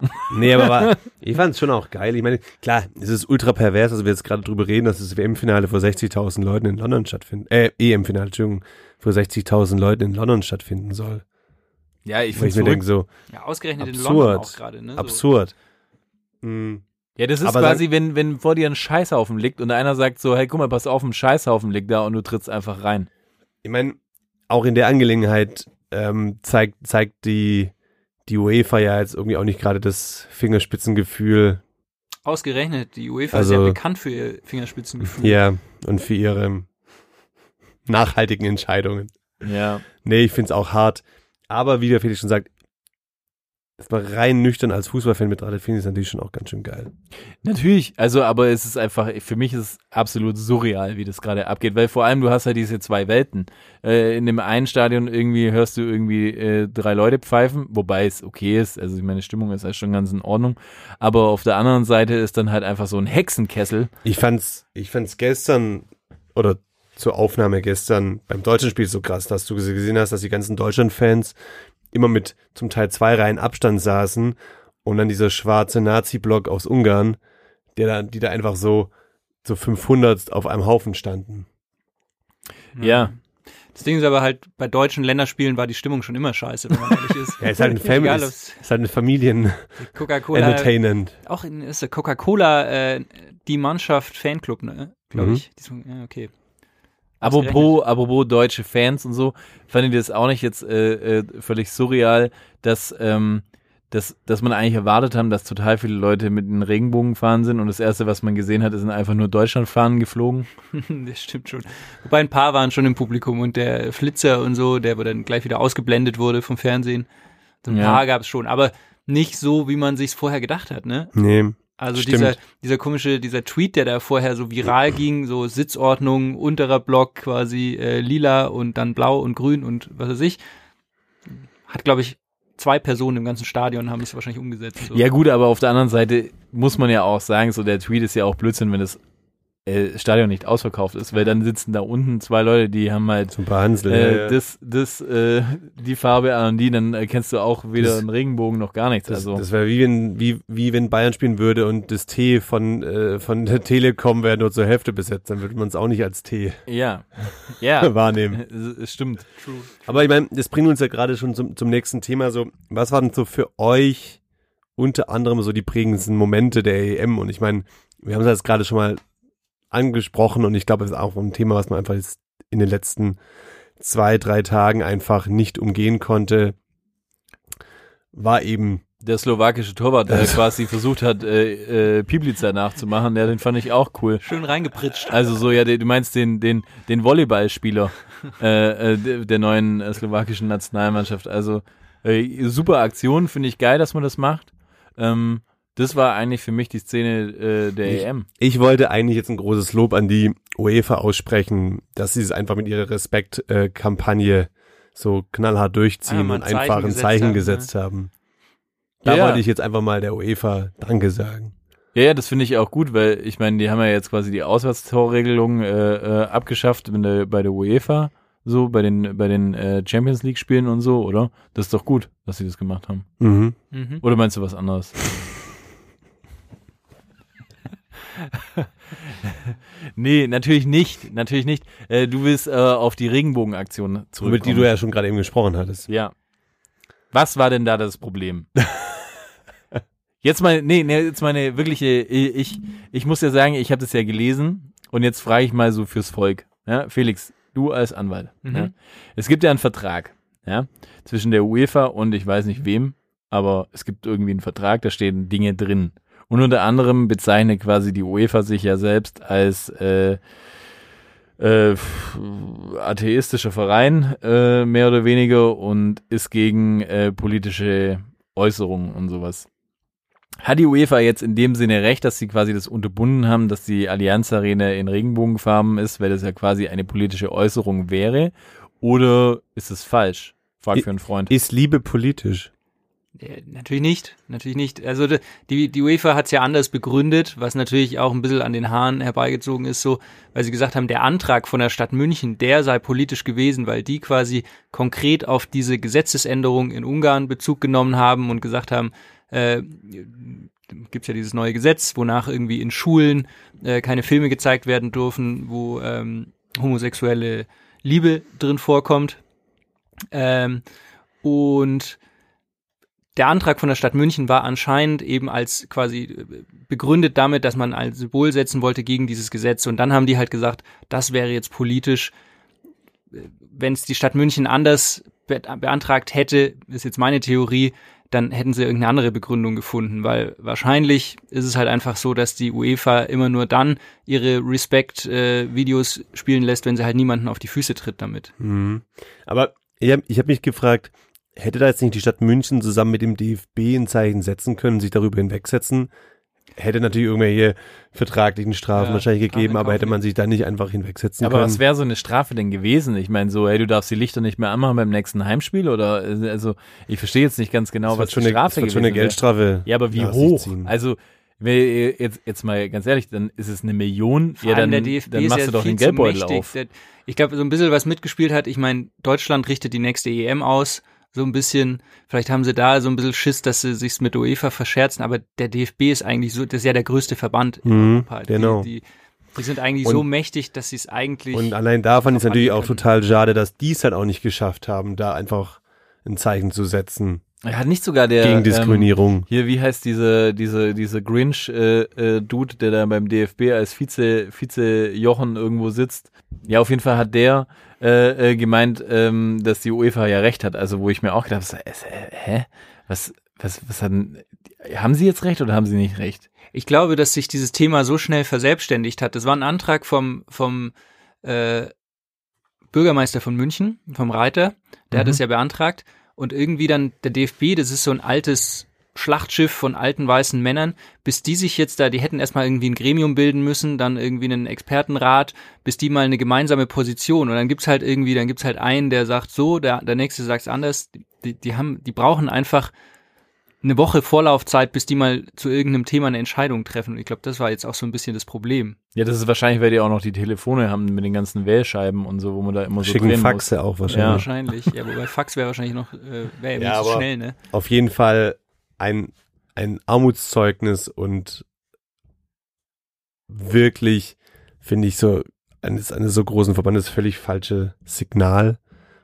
Nee, aber war, ich fand es schon auch geil. Ich meine, klar, es ist ultra pervers, dass wir jetzt gerade drüber reden, dass das WM-Finale vor 60.000 Leuten in London stattfinden, äh, EM-Finale, Entschuldigung, vor 60.000 Leuten in London stattfinden soll. Ja, ich finde mir denke, so Ja, ausgerechnet in Absurd. London auch gerade. Ne? So. absurd. Mhm. Ja, das ist Aber quasi, wenn, wenn vor dir ein Scheißhaufen liegt und einer sagt so, hey, guck mal, pass auf, ein Scheißhaufen liegt da und du trittst einfach rein. Ich meine, auch in der Angelegenheit ähm, zeigt, zeigt die, die UEFA ja jetzt irgendwie auch nicht gerade das Fingerspitzengefühl Ausgerechnet, die UEFA Also- ist ja bekannt für ihr Fingerspitzengefühl. hier und für ihre nachhaltigen Entscheidungen. Ja. Nee, ich find's auch hart. Aber wie der Felix schon sagt, das mal rein nüchtern als Fußballfan betrachtet, finde ich es natürlich schon auch ganz schön geil. Natürlich, also aber es ist einfach, für mich ist es absolut surreal, wie das gerade abgeht, weil vor allem du hast ja diese zwei Welten. Äh, in dem einen Stadion irgendwie hörst du irgendwie äh, drei Leute pfeifen, wobei es okay ist, also meine Stimmung ist ja schon ganz in Ordnung, aber auf der anderen Seite ist dann halt einfach so ein Hexenkessel. Ich fand's, ich fand's gestern oder zur Aufnahme gestern beim deutschen Spiel so krass, dass du gesehen hast, dass die ganzen Deutschland-Fans immer mit zum Teil zwei Reihen Abstand saßen und dann dieser schwarze Nazi-Block aus Ungarn, der da, die da einfach so, so 500 auf einem Haufen standen. Ja. Das Ding ist aber halt, bei deutschen Länderspielen war die Stimmung schon immer scheiße, wenn man ehrlich ist. Ja, ist halt ein Family, Egal, ist, ist halt eine Familien Coca-Cola, Entertainment. auch in, ist der Coca-Cola, äh, die Mannschaft Fanclub, ne? Glaube Mhm. ich. Die- Ja, okay. Apropos, apropos deutsche Fans und so, fand ich das auch nicht jetzt äh, äh, völlig surreal, dass, ähm, dass, dass man eigentlich erwartet haben, dass total viele Leute mit den Regenbogen fahren sind und das erste, was man gesehen hat, sind einfach nur Deutschlandfahnen geflogen. das stimmt schon. Wobei ein paar waren schon im Publikum und der Flitzer und so, der dann gleich wieder ausgeblendet wurde vom Fernsehen. So ein Ja. paar gab es schon, aber nicht so, wie man sich's vorher gedacht hat, ne? Nee. Also Stimmt. dieser, dieser komische, dieser Tweet, der da vorher so viral ging, so Sitzordnung, unterer Block quasi äh, lila und dann blau und grün und was weiß ich, hat, glaube ich, zwei Personen im ganzen Stadion haben es wahrscheinlich umgesetzt. So. Ja gut, aber auf der anderen Seite muss man ja auch sagen, so der Tweet ist ja auch Blödsinn, wenn das äh, Stadion nicht ausverkauft ist, weil dann sitzen da unten zwei Leute, die haben halt paar Hansel. äh, ja, ja. das, das, äh, die Farbe an und die, dann erkennst du auch weder Das- einen Regenbogen noch gar nichts. Das, also das wäre wie wenn, wie, wie wenn Bayern spielen würde und das T von, äh, von der Telekom wäre nur zur Hälfte besetzt, dann würde man es auch nicht als T ja, ja, wahrnehmen. stimmt. Aber ich meine, das bringt uns ja gerade schon zum, zum nächsten Thema. So, was waren so für euch unter anderem so die prägendsten Momente der EM? Und ich meine, wir haben es jetzt gerade schon mal angesprochen und ich glaube, es ist auch ein Thema, was man einfach jetzt in den letzten zwei, drei Tagen einfach nicht umgehen konnte. War eben Der slowakische Torwart, der quasi versucht hat, äh, äh, Piblica nachzumachen, der den fand ich auch cool. Schön reingepritscht. Also so, ja, du meinst den, den, den Volleyballspieler äh, äh, der, der neuen äh, slowakischen Nationalmannschaft. Also äh, super Aktion, finde ich geil, dass man das macht. Ähm, das war eigentlich für mich die Szene äh, der Ich- EM. Ich wollte eigentlich jetzt ein großes Lob an die UEFA aussprechen, dass sie es einfach mit ihrer Respekt-Kampagne so knallhart durchziehen Ah, und ein Zeichen einfach ein gesetzt Zeichen haben, gesetzt haben. Da Ja. wollte ich jetzt einfach mal der UEFA Danke sagen. Ja, ja, das finde ich auch gut, weil ich meine, die haben ja jetzt quasi die Auswärtstorregelung äh, äh, abgeschafft in der, bei der UEFA, so bei den bei den äh, Champions League Spielen und so, oder? Das ist doch gut, dass sie das gemacht haben. Mhm. Mhm. Oder meinst du was anderes? nee, natürlich nicht, natürlich nicht. Äh, du willst äh, auf die Regenbogenaktion zurückkommen. Über die du ja schon gerade eben gesprochen hattest. Ja. Was war denn da das Problem? jetzt mal, nee, nee, jetzt meine wirkliche, ich, ich muss ja sagen, ich habe das ja gelesen und jetzt frage ich mal so fürs Volk. Ja, Felix, du als Anwalt. Mhm. Ja. Es gibt ja einen Vertrag, ja, zwischen der UEFA und ich weiß nicht wem, aber es gibt irgendwie einen Vertrag, da stehen Dinge drin. Und unter anderem bezeichnet quasi die UEFA sich ja selbst als äh, äh, atheistischer Verein, äh, mehr oder weniger, und ist gegen äh, politische Äußerungen und sowas. Hat die UEFA jetzt in dem Sinne recht, dass sie quasi das unterbunden haben, dass die Allianz Arena in Regenbogenfarben ist, weil das ja quasi eine politische Äußerung wäre? Oder ist es falsch? Frag für einen Freund. Ist Liebe politisch? Äh, Natürlich nicht, natürlich nicht. Also die, die UEFA hat es ja anders begründet, was natürlich auch ein bisschen an den Haaren herbeigezogen ist, so, weil sie gesagt haben, der Antrag von der Stadt München, der sei politisch gewesen, weil die quasi konkret auf diese Gesetzesänderung in Ungarn Bezug genommen haben und gesagt haben, äh, gibt's ja dieses neue Gesetz, wonach irgendwie in Schulen äh, keine Filme gezeigt werden dürfen, wo ähm, homosexuelle Liebe drin vorkommt. Ähm, und der Antrag von der Stadt München war anscheinend eben als quasi äh, begründet damit, dass man ein Symbol setzen wollte gegen dieses Gesetz. Und dann haben die halt gesagt, das wäre jetzt politisch. Wenn es die Stadt München anders be beantragt hätte, ist jetzt meine Theorie, dann hätten sie irgendeine andere Begründung gefunden, weil wahrscheinlich ist es halt einfach so, dass die UEFA immer nur dann ihre Respect-Videos spielen lässt, wenn sie halt niemanden auf die Füße tritt damit. Mhm. Aber ich habe ich hab mich gefragt, hätte da jetzt nicht die Stadt München zusammen mit dem DFB ein Zeichen setzen können, sich darüber hinwegsetzen? Hätte natürlich irgendwelche vertraglichen Strafen Ja, wahrscheinlich gegeben, aber hätte man sich da nicht einfach hinwegsetzen Aber können. was wäre so eine Strafe denn gewesen? Ich meine, so, hey, du darfst die Lichter nicht mehr anmachen beim nächsten Heimspiel oder äh, also ich verstehe jetzt nicht ganz genau, Das was schon die eine, das Strafe schon eine gewesen wäre. Geldstrafe. Ja, aber wie hoch? Also wenn- jetzt jetzt mal ganz ehrlich, dann ist es eine Million. Vor ja, dann, der DFB dann ist machst ja du doch den Geldbeutel auf. Der, ich glaube, so ein bisschen was mitgespielt hat. Ich meine, Deutschland richtet die nächste EM aus. So ein bisschen, vielleicht haben sie da so ein bisschen Schiss, dass sie sich's mit UEFA verscherzen, aber der DFB ist eigentlich so, das ist ja der größte Verband in Mhm, Europa. Die- genau. Die, Die sind eigentlich Und- so mächtig, dass sie es eigentlich. Und allein da fand ich es drauf natürlich auch total schade, dass die es halt auch nicht geschafft haben, da einfach ein Zeichen zu setzen Er hat nicht sogar der gegen Ähm, Diskriminierung. hier, wie heißt diese, diese, diese Grinch-Dude, äh, äh, Dude, der da beim DFB als Vize, Vize Jochen irgendwo sitzt. Ja, auf jeden Fall hat der äh, äh, gemeint, ähm, dass die UEFA ja recht hat. Also wo ich mir auch gedacht habe, so, äh, hä? Was, was, was hat denn, haben sie jetzt recht oder haben sie nicht recht? Ich glaube, dass sich dieses Thema so schnell verselbstständigt hat. Das war ein Antrag vom, vom äh, Bürgermeister von München, vom Reiter, der hat es ja beantragt. Und irgendwie dann der DFB, das ist so ein altes Schlachtschiff von alten weißen Männern, bis die sich jetzt da, die hätten erstmal irgendwie ein Gremium bilden müssen, dann irgendwie einen Expertenrat, bis die mal eine gemeinsame Position und dann gibt's halt irgendwie, dann gibt's halt einen, der sagt so, der, der nächste sagt's anders. Die, die haben, die brauchen einfach eine Woche Vorlaufzeit, bis die mal zu irgendeinem Thema eine Entscheidung treffen. Und ich glaube, das war jetzt auch so ein bisschen das Problem. Ja, das ist wahrscheinlich, weil die auch noch die Telefone haben mit den ganzen Wählscheiben und so, wo man da immer so Schicken drehen Faxe auch wahrscheinlich. Wahrscheinlich. Ja, wobei Fax wäre wahrscheinlich noch, äh, wäre ja, Ja, ja aber- schnell, ne? Auf jeden Fall ein, ein Armutszeugnis und wirklich, finde ich, so eines, eines so großen Verbandes völlig falsche Signal.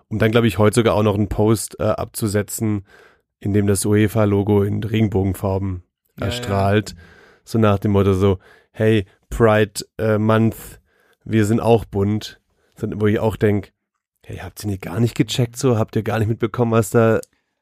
Um dann, glaube ich, heute sogar auch noch einen Post äh, abzusetzen, in dem das UEFA-Logo in Regenbogenfarben Ja, erstrahlt. So nach dem Motto so, hey, Pride äh, Month, wir sind auch bunt. Wo ich auch denk, hey, habt ihr nicht gar nicht gecheckt so? Habt ihr gar nicht mitbekommen, was da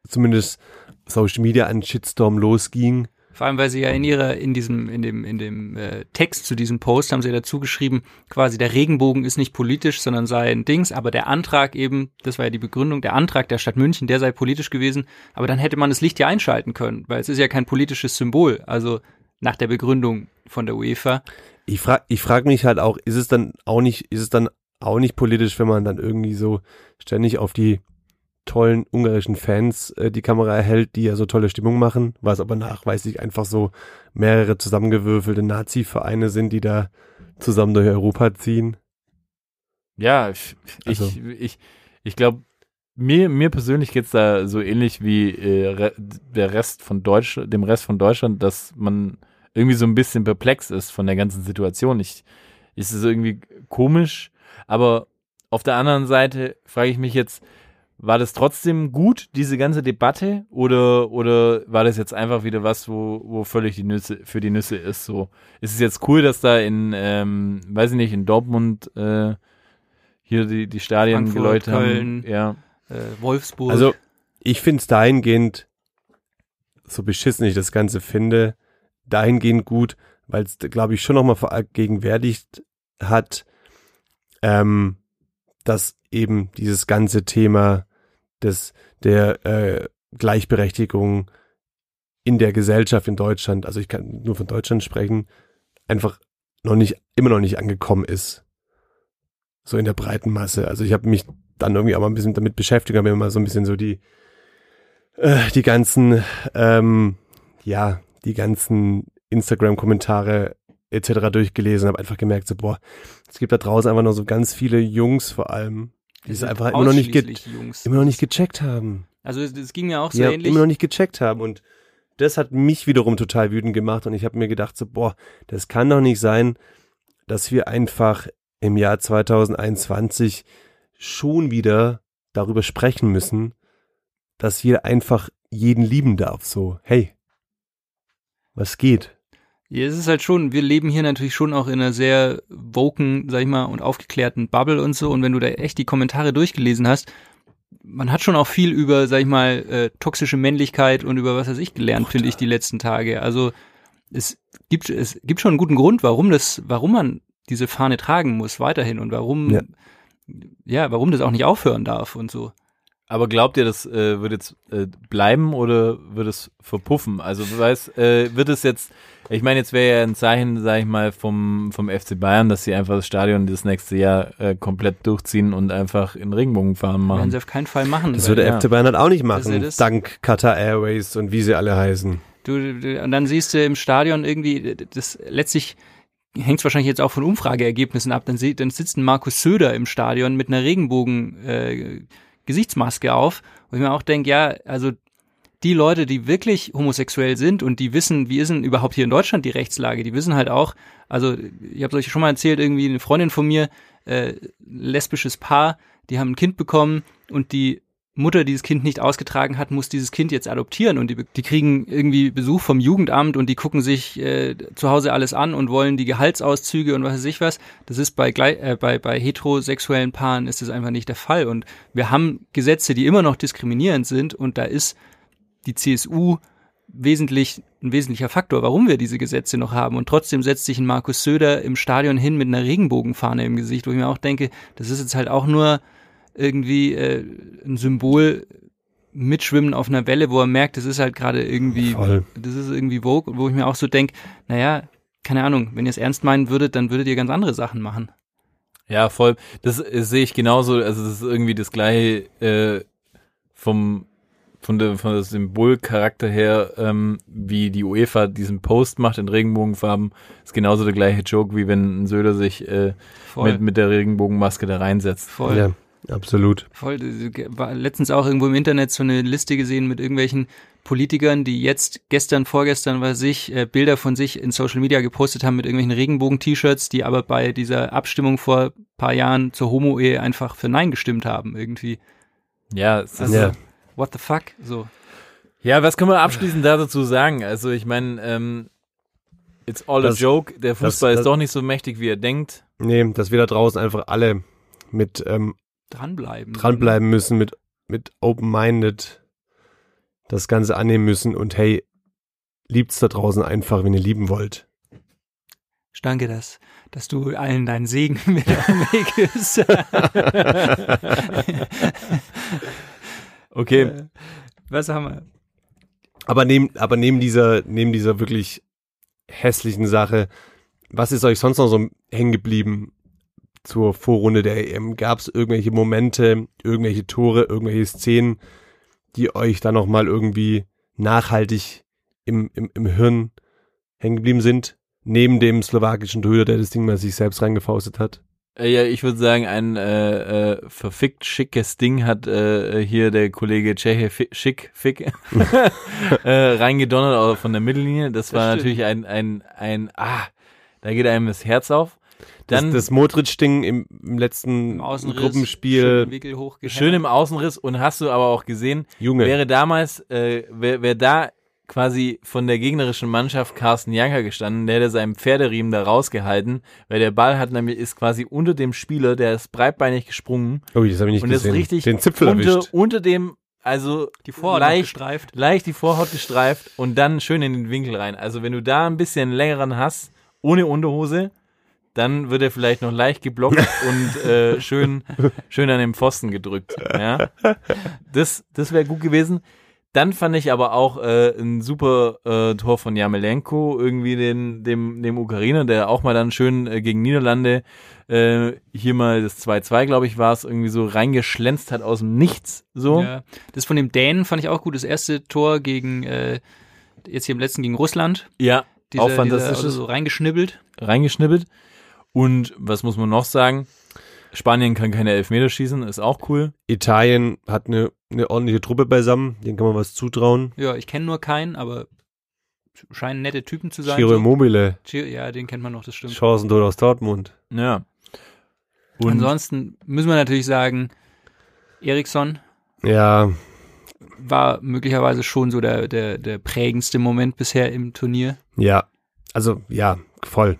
zumindest Social Media an Shitstorm losging? Vor allem, weil sie ja in ihrer, in diesem, in dem, in dem äh, Text zu diesem Post haben sie ja dazu geschrieben, quasi der Regenbogen ist nicht politisch, sondern sei ein Dings, aber der Antrag eben, das war ja die Begründung, der Antrag der Stadt München, der sei politisch gewesen, aber dann hätte man das Licht ja einschalten können, weil es ist ja kein politisches Symbol, also nach der Begründung von der UEFA. Ich frag, ich frag mich halt auch, ist es dann auch nicht, ist es dann auch nicht politisch, wenn man dann irgendwie so ständig auf die tollen ungarischen Fans äh, die Kamera erhält, die ja so tolle Stimmung machen, was aber nachweislich einfach so mehrere zusammengewürfelte Nazi-Vereine sind, die da zusammen durch Europa ziehen. Ja, ich, Also- ich, ich, ich glaube, mir, mir persönlich geht's da so ähnlich wie äh, re, der Rest von Deutsch, dem Rest von Deutschland, dass man irgendwie so ein bisschen perplex ist von der ganzen Situation. Ich, ist es irgendwie komisch, aber auf der anderen Seite frage ich mich jetzt, war das trotzdem gut, diese ganze Debatte, oder, oder war das jetzt einfach wieder was, wo, wo völlig die Nüsse, für die Nüsse ist? So, ist es jetzt cool, dass da in, ähm, weiß ich nicht, in Dortmund äh, hier die, die Stadien Frankfurt, Köln. haben? Ja. Äh, Wolfsburg. Also, ich finde es dahingehend, so beschissen ich das Ganze finde, dahingehend gut, weil es, glaube ich, schon nochmal vergegenwärtigt hat, ähm, dass eben dieses ganze Thema des, der äh, Gleichberechtigung in der Gesellschaft in Deutschland, also ich kann nur von Deutschland sprechen, einfach noch nicht, immer noch nicht angekommen ist. So in der breiten Masse. Also ich habe mich dann irgendwie auch mal ein bisschen damit beschäftigt, habe mir mal so ein bisschen so die, äh, die ganzen, ähm, ja, die ganzen Instagram-Kommentare etc. durchgelesen, habe einfach gemerkt, so, boah, es gibt da draußen einfach noch so ganz viele Jungs vor allem, die es einfach immer noch nicht, Jungs. immer noch nicht gecheckt haben. Also es, es ging mir auch so Ja, ähnlich. immer noch nicht gecheckt haben und das hat mich wiederum total wütend gemacht und ich habe mir gedacht so, boah, das kann doch nicht sein, dass wir einfach im Jahr 2021 schon wieder darüber sprechen müssen, dass jeder einfach jeden lieben darf. So, hey, was geht? Ja, es ist halt schon, wir leben hier natürlich schon auch in einer sehr woken, sag ich mal, und aufgeklärten Bubble und so. Und wenn du da echt die Kommentare durchgelesen hast, man hat schon auch viel über, sag ich mal, äh, toxische Männlichkeit und über was weiß ich gelernt, finde ich, die letzten Tage. Also es gibt, es gibt schon einen guten Grund, warum das, warum man diese Fahne tragen muss weiterhin und warum, Ja. ja, warum das auch nicht aufhören darf und so. Aber glaubt ihr, das äh, wird jetzt äh, bleiben oder wird es verpuffen? Also du weißt, äh, wird es jetzt, ich meine, jetzt wäre ja ein Zeichen, sag ich mal, vom, vom FC Bayern, dass sie einfach das Stadion das nächste Jahr äh, komplett durchziehen und einfach in Regenbogenfarben Werden machen. sie auf keinen Fall machen. Das würde der ja. FC Bayern halt auch nicht Das ist ja machen, das. dank Qatar Airways und wie sie alle heißen. Du, du, und dann siehst du im Stadion irgendwie, das letztlich hängt es wahrscheinlich jetzt auch von Umfrageergebnissen ab. Dann, sie- dann sitzt ein Markus Söder im Stadion mit einer Regenbogen äh, Gesichtsmaske auf, wo ich mir auch denke, ja, also die Leute, die wirklich homosexuell sind und die wissen, wie ist denn überhaupt hier in Deutschland die Rechtslage, die wissen halt auch, also ich habe euch schon mal erzählt, irgendwie eine Freundin von mir, äh, lesbisches Paar, die haben ein Kind bekommen und die Mutter, die das Kind nicht ausgetragen hat, muss dieses Kind jetzt adoptieren und die, die kriegen irgendwie Besuch vom Jugendamt und die gucken sich äh, zu Hause alles an und wollen die Gehaltsauszüge und was weiß ich was. Das ist bei, äh, bei, bei heterosexuellen Paaren ist das einfach nicht der Fall und wir haben Gesetze, die immer noch diskriminierend sind und da ist die CSU wesentlich ein wesentlicher Faktor, warum wir diese Gesetze noch haben. Und trotzdem setzt sich ein Markus Söder im Stadion hin mit einer Regenbogenfahne im Gesicht, wo ich mir auch denke, das ist jetzt halt auch nur irgendwie äh, ein Symbol mitschwimmen auf einer Welle, wo er merkt, das ist halt gerade irgendwie, Voll. das ist irgendwie Vogue, wo ich mir auch so denke, naja, keine Ahnung, wenn ihr es ernst meinen würdet, dann würdet ihr ganz andere Sachen machen. Ja, voll. Das äh, sehe ich genauso. Also das ist irgendwie das gleiche äh, vom von der von der Symbolcharakter her, ähm, wie die UEFA diesen Post macht in Regenbogenfarben, ist genauso der gleiche Joke, wie wenn ein Söder sich äh, mit mit der Regenbogenmaske da reinsetzt. Voll. Ja, absolut. Voll, war letztens auch irgendwo im Internet so eine Liste gesehen mit irgendwelchen Politikern, die jetzt gestern, vorgestern, weiß ich, äh, Bilder von sich in Social Media gepostet haben mit irgendwelchen Regenbogen-T-Shirts, die aber bei dieser Abstimmung vor paar Jahren zur Homo-Ehe einfach für Nein gestimmt haben, irgendwie. Ja, es ist, Also, Ja. what the fuck? So. Ja, was kann man abschließend dazu sagen? Also ich meine, ähm, it's all Das- a joke. Der Fußball das- ist doch nicht so mächtig, wie er denkt. Nee, dass wir da draußen einfach alle mit ähm, Dranbleiben. dranbleiben müssen, mit, mit open-minded das Ganze annehmen müssen und hey, liebt's da draußen einfach, wenn ihr lieben wollt. Ich danke, dass, dass du allen deinen Segen mit den Weg gibst. Okay, Äh, Was haben wir? Aber neben, aber neben dieser, neben dieser wirklich hässlichen Sache, was ist euch sonst noch so hängen geblieben zur Vorrunde der EM? Gab es irgendwelche Momente, irgendwelche Tore, irgendwelche Szenen, die euch da nochmal irgendwie nachhaltig im, im, im Hirn hängen geblieben sind? Neben dem slowakischen Torhüter, der das Ding mal sich selbst reingefaustet hat? Äh, Ja, ich würde sagen, ein äh, äh, verfickt schickes Ding hat äh, hier der Kollege Tscheche Fi- Schick Fick äh, reingedonnert von der Mittellinie. Das, war stimmt. natürlich ein, ein, ein, ah, da geht einem das Herz auf. Dann das, das Modric-Ding im, im letzten Im Gruppenspiel. schön schön im Außenriss und hast du aber auch gesehen, Junge. wäre damals, äh, wer, wer da quasi von der gegnerischen Mannschaft Carsten Janker gestanden, der hätte seinen Pferderiemen da rausgehalten, weil der Ball hat nämlich, ist quasi unter dem Spieler, der ist breitbeinig gesprungen Oh, das habe ich nicht und ist gesehen. richtig Den Zipfel unter, erwischt. unter dem, also Die Vorhaut leicht, gestreift. leicht die Vorhaut gestreift und dann schön in den Winkel rein. Also wenn du da ein bisschen längeren hast, ohne Unterhose, dann wird er vielleicht noch leicht geblockt und äh, schön, schön an den Pfosten gedrückt. Ja, das, das wäre gut gewesen. Dann fand ich aber auch äh, ein super äh, Tor von Jamelenko, irgendwie den, dem, dem Ukrainer, der auch mal dann schön äh, gegen Niederlande äh, hier mal das 2-2, glaube ich, war es, irgendwie so reingeschlänzt hat aus dem Nichts. So. Ja. Das von dem Dänen fand ich auch gut. Das erste Tor gegen, äh, jetzt hier im letzten gegen Russland. Ja, Dieser, auch fantastisch. Dieser, also so reingeschnibbelt. reingeschnippelt. Und was muss man noch sagen? Spanien kann keine Elfmeter schießen, ist auch cool. Italien hat eine, eine ordentliche Truppe beisammen, denen kann man was zutrauen. Ja, ich kenne nur keinen, aber scheinen nette Typen zu sein. Giro so. Immobile, Ja, den kennt man noch, das stimmt. Chancentod aus Dortmund. Ja. Und Ansonsten müssen wir natürlich sagen, Eriksson Ja, war möglicherweise schon so der, der, der prägendste Moment bisher im Turnier. ja, also ja, voll.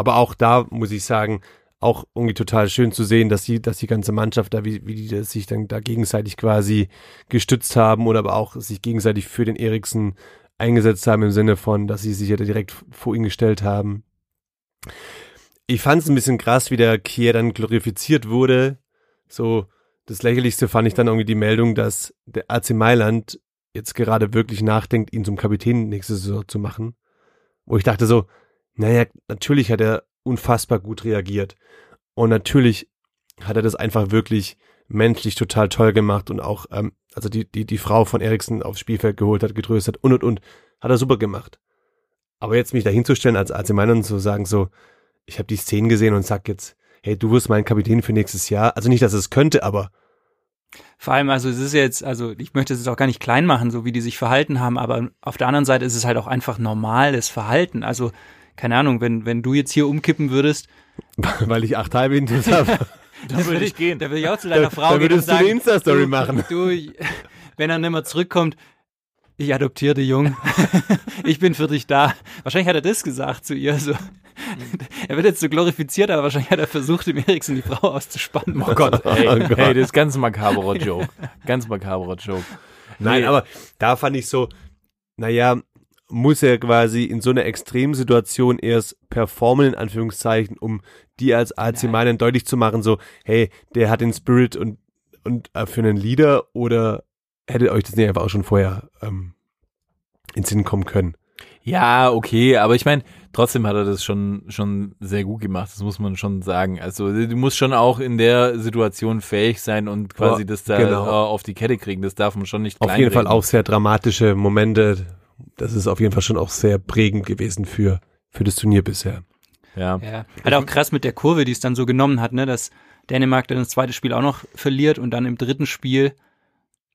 Aber auch da muss ich sagen, auch irgendwie total schön zu sehen, dass die, dass die ganze Mannschaft da, wie, wie die sich dann da gegenseitig quasi gestützt haben oder aber auch sich gegenseitig für den Eriksen eingesetzt haben im Sinne von, dass sie sich ja direkt vor ihn gestellt haben. Ich fand es ein bisschen krass, wie der Kier dann glorifiziert wurde. So, das lächerlichste fand ich dann irgendwie die Meldung, dass der AC Mailand jetzt gerade wirklich nachdenkt, ihn zum Kapitän nächste Saison zu machen. Wo ich dachte so, naja, natürlich hat er unfassbar gut reagiert. Und natürlich hat er das einfach wirklich menschlich total toll gemacht und auch, ähm, also die, die, die Frau von Eriksen aufs Spielfeld geholt hat, getröstet und und und. Hat er super gemacht. Aber jetzt mich da hinzustellen als Mailand und zu sagen so, ich habe die Szenen gesehen und sag jetzt, hey, du wirst mein Kapitän für nächstes Jahr. Also nicht, dass es könnte, aber Vor allem, also es ist jetzt, also ich möchte es jetzt auch gar nicht klein machen, so wie die sich verhalten haben, aber auf der anderen Seite ist es halt auch einfach normales Verhalten. Also, keine Ahnung, wenn, wenn du jetzt hier umkippen würdest, Weil ich acht halbe Intus habe. dann würde ich gehen. Da würde ich auch zu deiner Da- Frau da gehen und würdest du eine sagen, Insta-Story machen. Du, wenn er nicht mehr zurückkommt, ich adoptiere den Jungen. ich bin für dich da. Wahrscheinlich hat er das gesagt zu ihr. So. Er wird jetzt so glorifiziert, aber wahrscheinlich hat er versucht, dem Eriksen die Frau auszuspannen. Oh Gott, ey, Oh Gott. hey, das ist ganz makaberer Joke. Ganz makaberer Joke. Nein, Nee. aber da fand ich so, naja, muss er quasi in so einer Extremsituation erst performen, in Anführungszeichen, um die als AC Mailand deutlich zu machen, so, hey, der hat den Spirit und, und äh, für einen Leader oder hätte euch das nicht einfach auch schon vorher ähm, ins Sinn kommen können? Ja, okay, aber ich meine, trotzdem hat er das schon, schon sehr gut gemacht, das muss man schon sagen. Also du musst schon auch in der Situation fähig sein und quasi Ja, das da genau. äh, auf die Kette kriegen. Das darf man schon nicht Auf jeden Fall auch sehr dramatische Momente. Das ist auf jeden Fall schon auch sehr prägend gewesen für, für das Turnier bisher. Ja. Ja. Halt auch krass mit der Kurve, die es dann so genommen hat, ne, dass Dänemark dann das zweite Spiel auch noch verliert und dann im dritten Spiel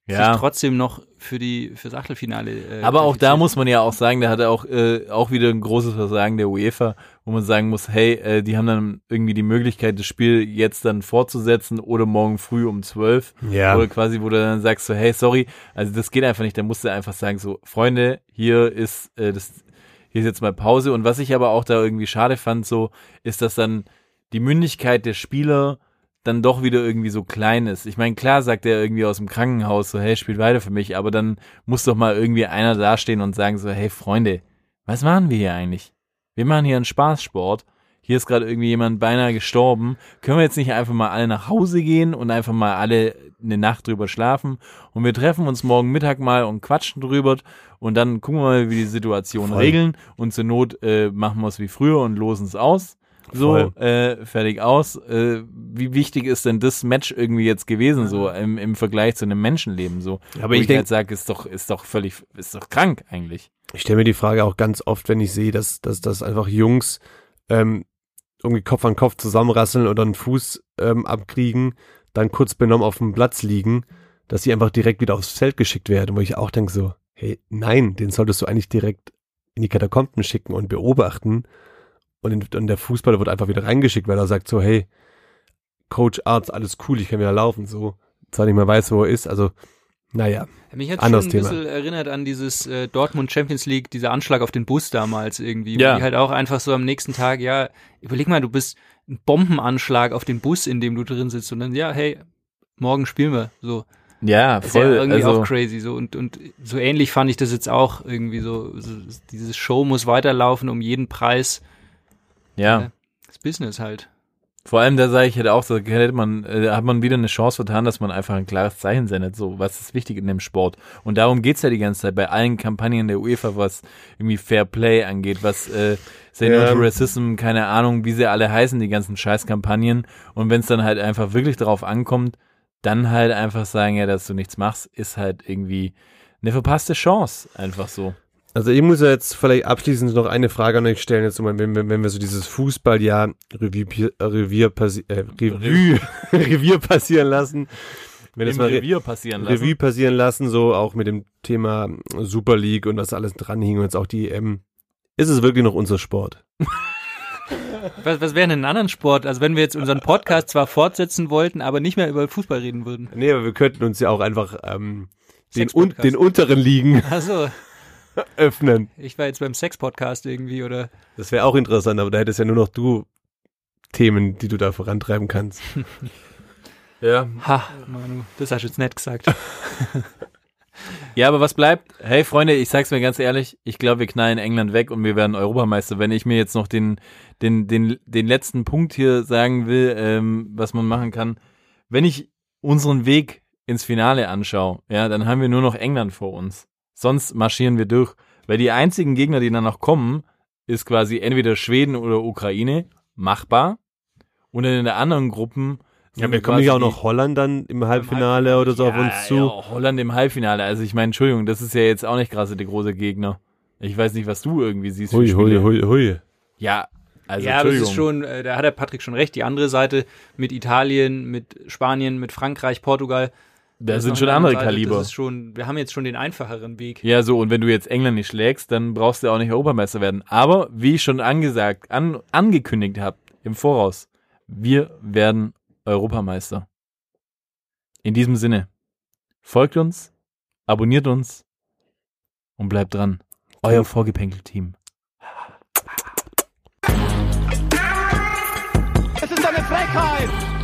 Ja. sich trotzdem noch für die fürs Achtelfinale. Äh, Aber auch da muss man ja auch sagen, da hat er auch, äh, auch wieder ein großes Versagen der UEFA, wo man sagen muss, hey, äh, die haben dann irgendwie die Möglichkeit, das Spiel jetzt dann fortzusetzen oder morgen früh um 12. Ja. Oder quasi, wo du dann sagst so, hey, sorry, also das geht einfach nicht. Da musst du einfach sagen so, Freunde, hier ist äh, das, hier ist jetzt mal Pause. Und was ich aber auch da irgendwie schade fand, so, ist, dass dann die Mündigkeit der Spieler dann doch wieder irgendwie so klein ist. Ich meine, klar sagt er irgendwie aus dem Krankenhaus so, hey, spielt weiter für mich, aber dann muss doch mal irgendwie einer dastehen und sagen so, hey, Freunde, was machen wir hier eigentlich? Wir machen hier einen Spaßsport. Hier ist gerade irgendwie jemand beinahe gestorben. Können wir jetzt nicht einfach mal alle nach Hause gehen und einfach mal alle eine Nacht drüber schlafen? Und wir treffen uns morgen Mittag mal und quatschen drüber und dann gucken wir mal, wie die Situation Voll. regeln und zur Not äh, machen wir es wie früher und losen es aus. So, äh, fertig aus. Äh, wie wichtig ist denn das Match irgendwie jetzt gewesen, so im, im Vergleich zu einem Menschenleben so? Aber Wo ich ich denk- halt sage, ist doch, ist doch völlig, ist doch krank eigentlich. Ich stelle mir die Frage auch ganz oft, wenn ich sehe, dass, dass, dass einfach Jungs ähm, irgendwie Kopf an Kopf zusammenrasseln oder einen Fuß ähm, abkriegen, dann kurz benommen auf dem Platz liegen, dass sie einfach direkt wieder aufs Feld geschickt werden, wo ich auch denke so, hey, nein, den solltest du eigentlich direkt in die Katakomben schicken und beobachten. Und, in, und der Fußballer wird einfach wieder reingeschickt, weil er sagt so, hey, Coach Arzt, alles cool, ich kann wieder laufen, so. Zwar nicht mehr weiß, wo er ist, also, naja. Mich hat schon Anderes ein Thema. bisschen erinnert an dieses äh, Dortmund Champions League, dieser Anschlag auf den Bus damals irgendwie. Ja. Wo die halt auch einfach so am nächsten Tag, ja, überleg mal, du bist ein Bombenanschlag auf den Bus, in dem du drin sitzt und dann, ja, hey, morgen spielen wir. So. Ja, Das ist ja voll. irgendwie also, auch crazy. So. Und, und so ähnlich fand ich das jetzt auch irgendwie so, so. Dieses Show muss weiterlaufen um jeden Preis. Ja. Das Business halt. Vor allem, da sage ich halt auch, so hätte man, äh, hat man wieder eine Chance vertan, dass man einfach ein klares Zeichen sendet. So, was ist wichtig in dem Sport? Und darum geht's ja die ganze Zeit bei allen Kampagnen der UEFA, was irgendwie Fair Play angeht, was äh, Say No Ja. Racism, keine Ahnung, wie sie alle heißen, die ganzen Scheißkampagnen. Und wenn es dann halt einfach wirklich darauf ankommt, dann halt einfach sagen, ja, dass du nichts machst, ist halt irgendwie eine verpasste Chance. Einfach so. Also ich muss ja jetzt vielleicht abschließend noch eine Frage an euch stellen, jetzt so mal, wenn, wir- wenn wir so dieses Fußballjahr Revier, äh, Revier, passi äh, Revue, Revier passieren lassen. Wenn Im mal Re Revier passieren lassen. Revue passieren lassen, so auch mit dem Thema Super League und was alles dran hing und jetzt auch die EM. Ist es wirklich noch unser Sport? Was, was wäre denn ein anderen Sport? Also wenn wir jetzt unseren Podcast zwar fortsetzen wollten, aber nicht mehr über Fußball reden würden. Nee, aber wir könnten uns ja auch einfach ähm, den, un den unteren Ligen Also öffnen. ich war jetzt beim Sex-Podcast irgendwie oder Das wäre auch interessant, aber da hättest ja nur noch du Themen, die du da vorantreiben kannst. Ja. Ha, Manu, das hast du jetzt nett gesagt. Ja, aber was bleibt? Hey Freunde, ich sag's mir ganz ehrlich, ich glaube, wir knallen England weg und wir werden Europameister. Wenn ich mir jetzt noch den, den, den, den letzten Punkt hier sagen will, ähm, was man machen kann, wenn ich unseren Weg ins Finale anschaue, ja, dann haben wir nur noch England vor uns. Sonst marschieren wir durch. Weil die einzigen Gegner, die dann noch kommen, ist quasi entweder Schweden oder Ukraine, machbar. Und in den anderen Gruppen Ja, sind wir kommen ja auch noch Holland dann im Halbfinale oder so auf ja, uns zu. Ja, Holland im Halbfinale. Also ich meine, Entschuldigung, das ist ja jetzt auch nicht krass der große Gegner. Ich weiß nicht, was du irgendwie siehst. Hui, hui, hui, hui. Ja, also ja, aber es Entschuldigung. ist schon, äh, da hat der Patrick schon recht. Die andere Seite mit Italien, mit Spanien, mit Frankreich, Portugal, Da Das sind schon der andere Seite, Kaliber. Das ist schon, wir haben jetzt schon den einfacheren Weg. Ja, so, und wenn du jetzt England nicht schlägst, dann brauchst du auch nicht Europameister werden. Aber, wie ich schon angesagt, an, angekündigt habe, im Voraus, wir werden Europameister. In diesem Sinne, folgt uns, abonniert uns und bleibt dran. Euer Vorgeplänkel-Team. Es ist eine Frechheit!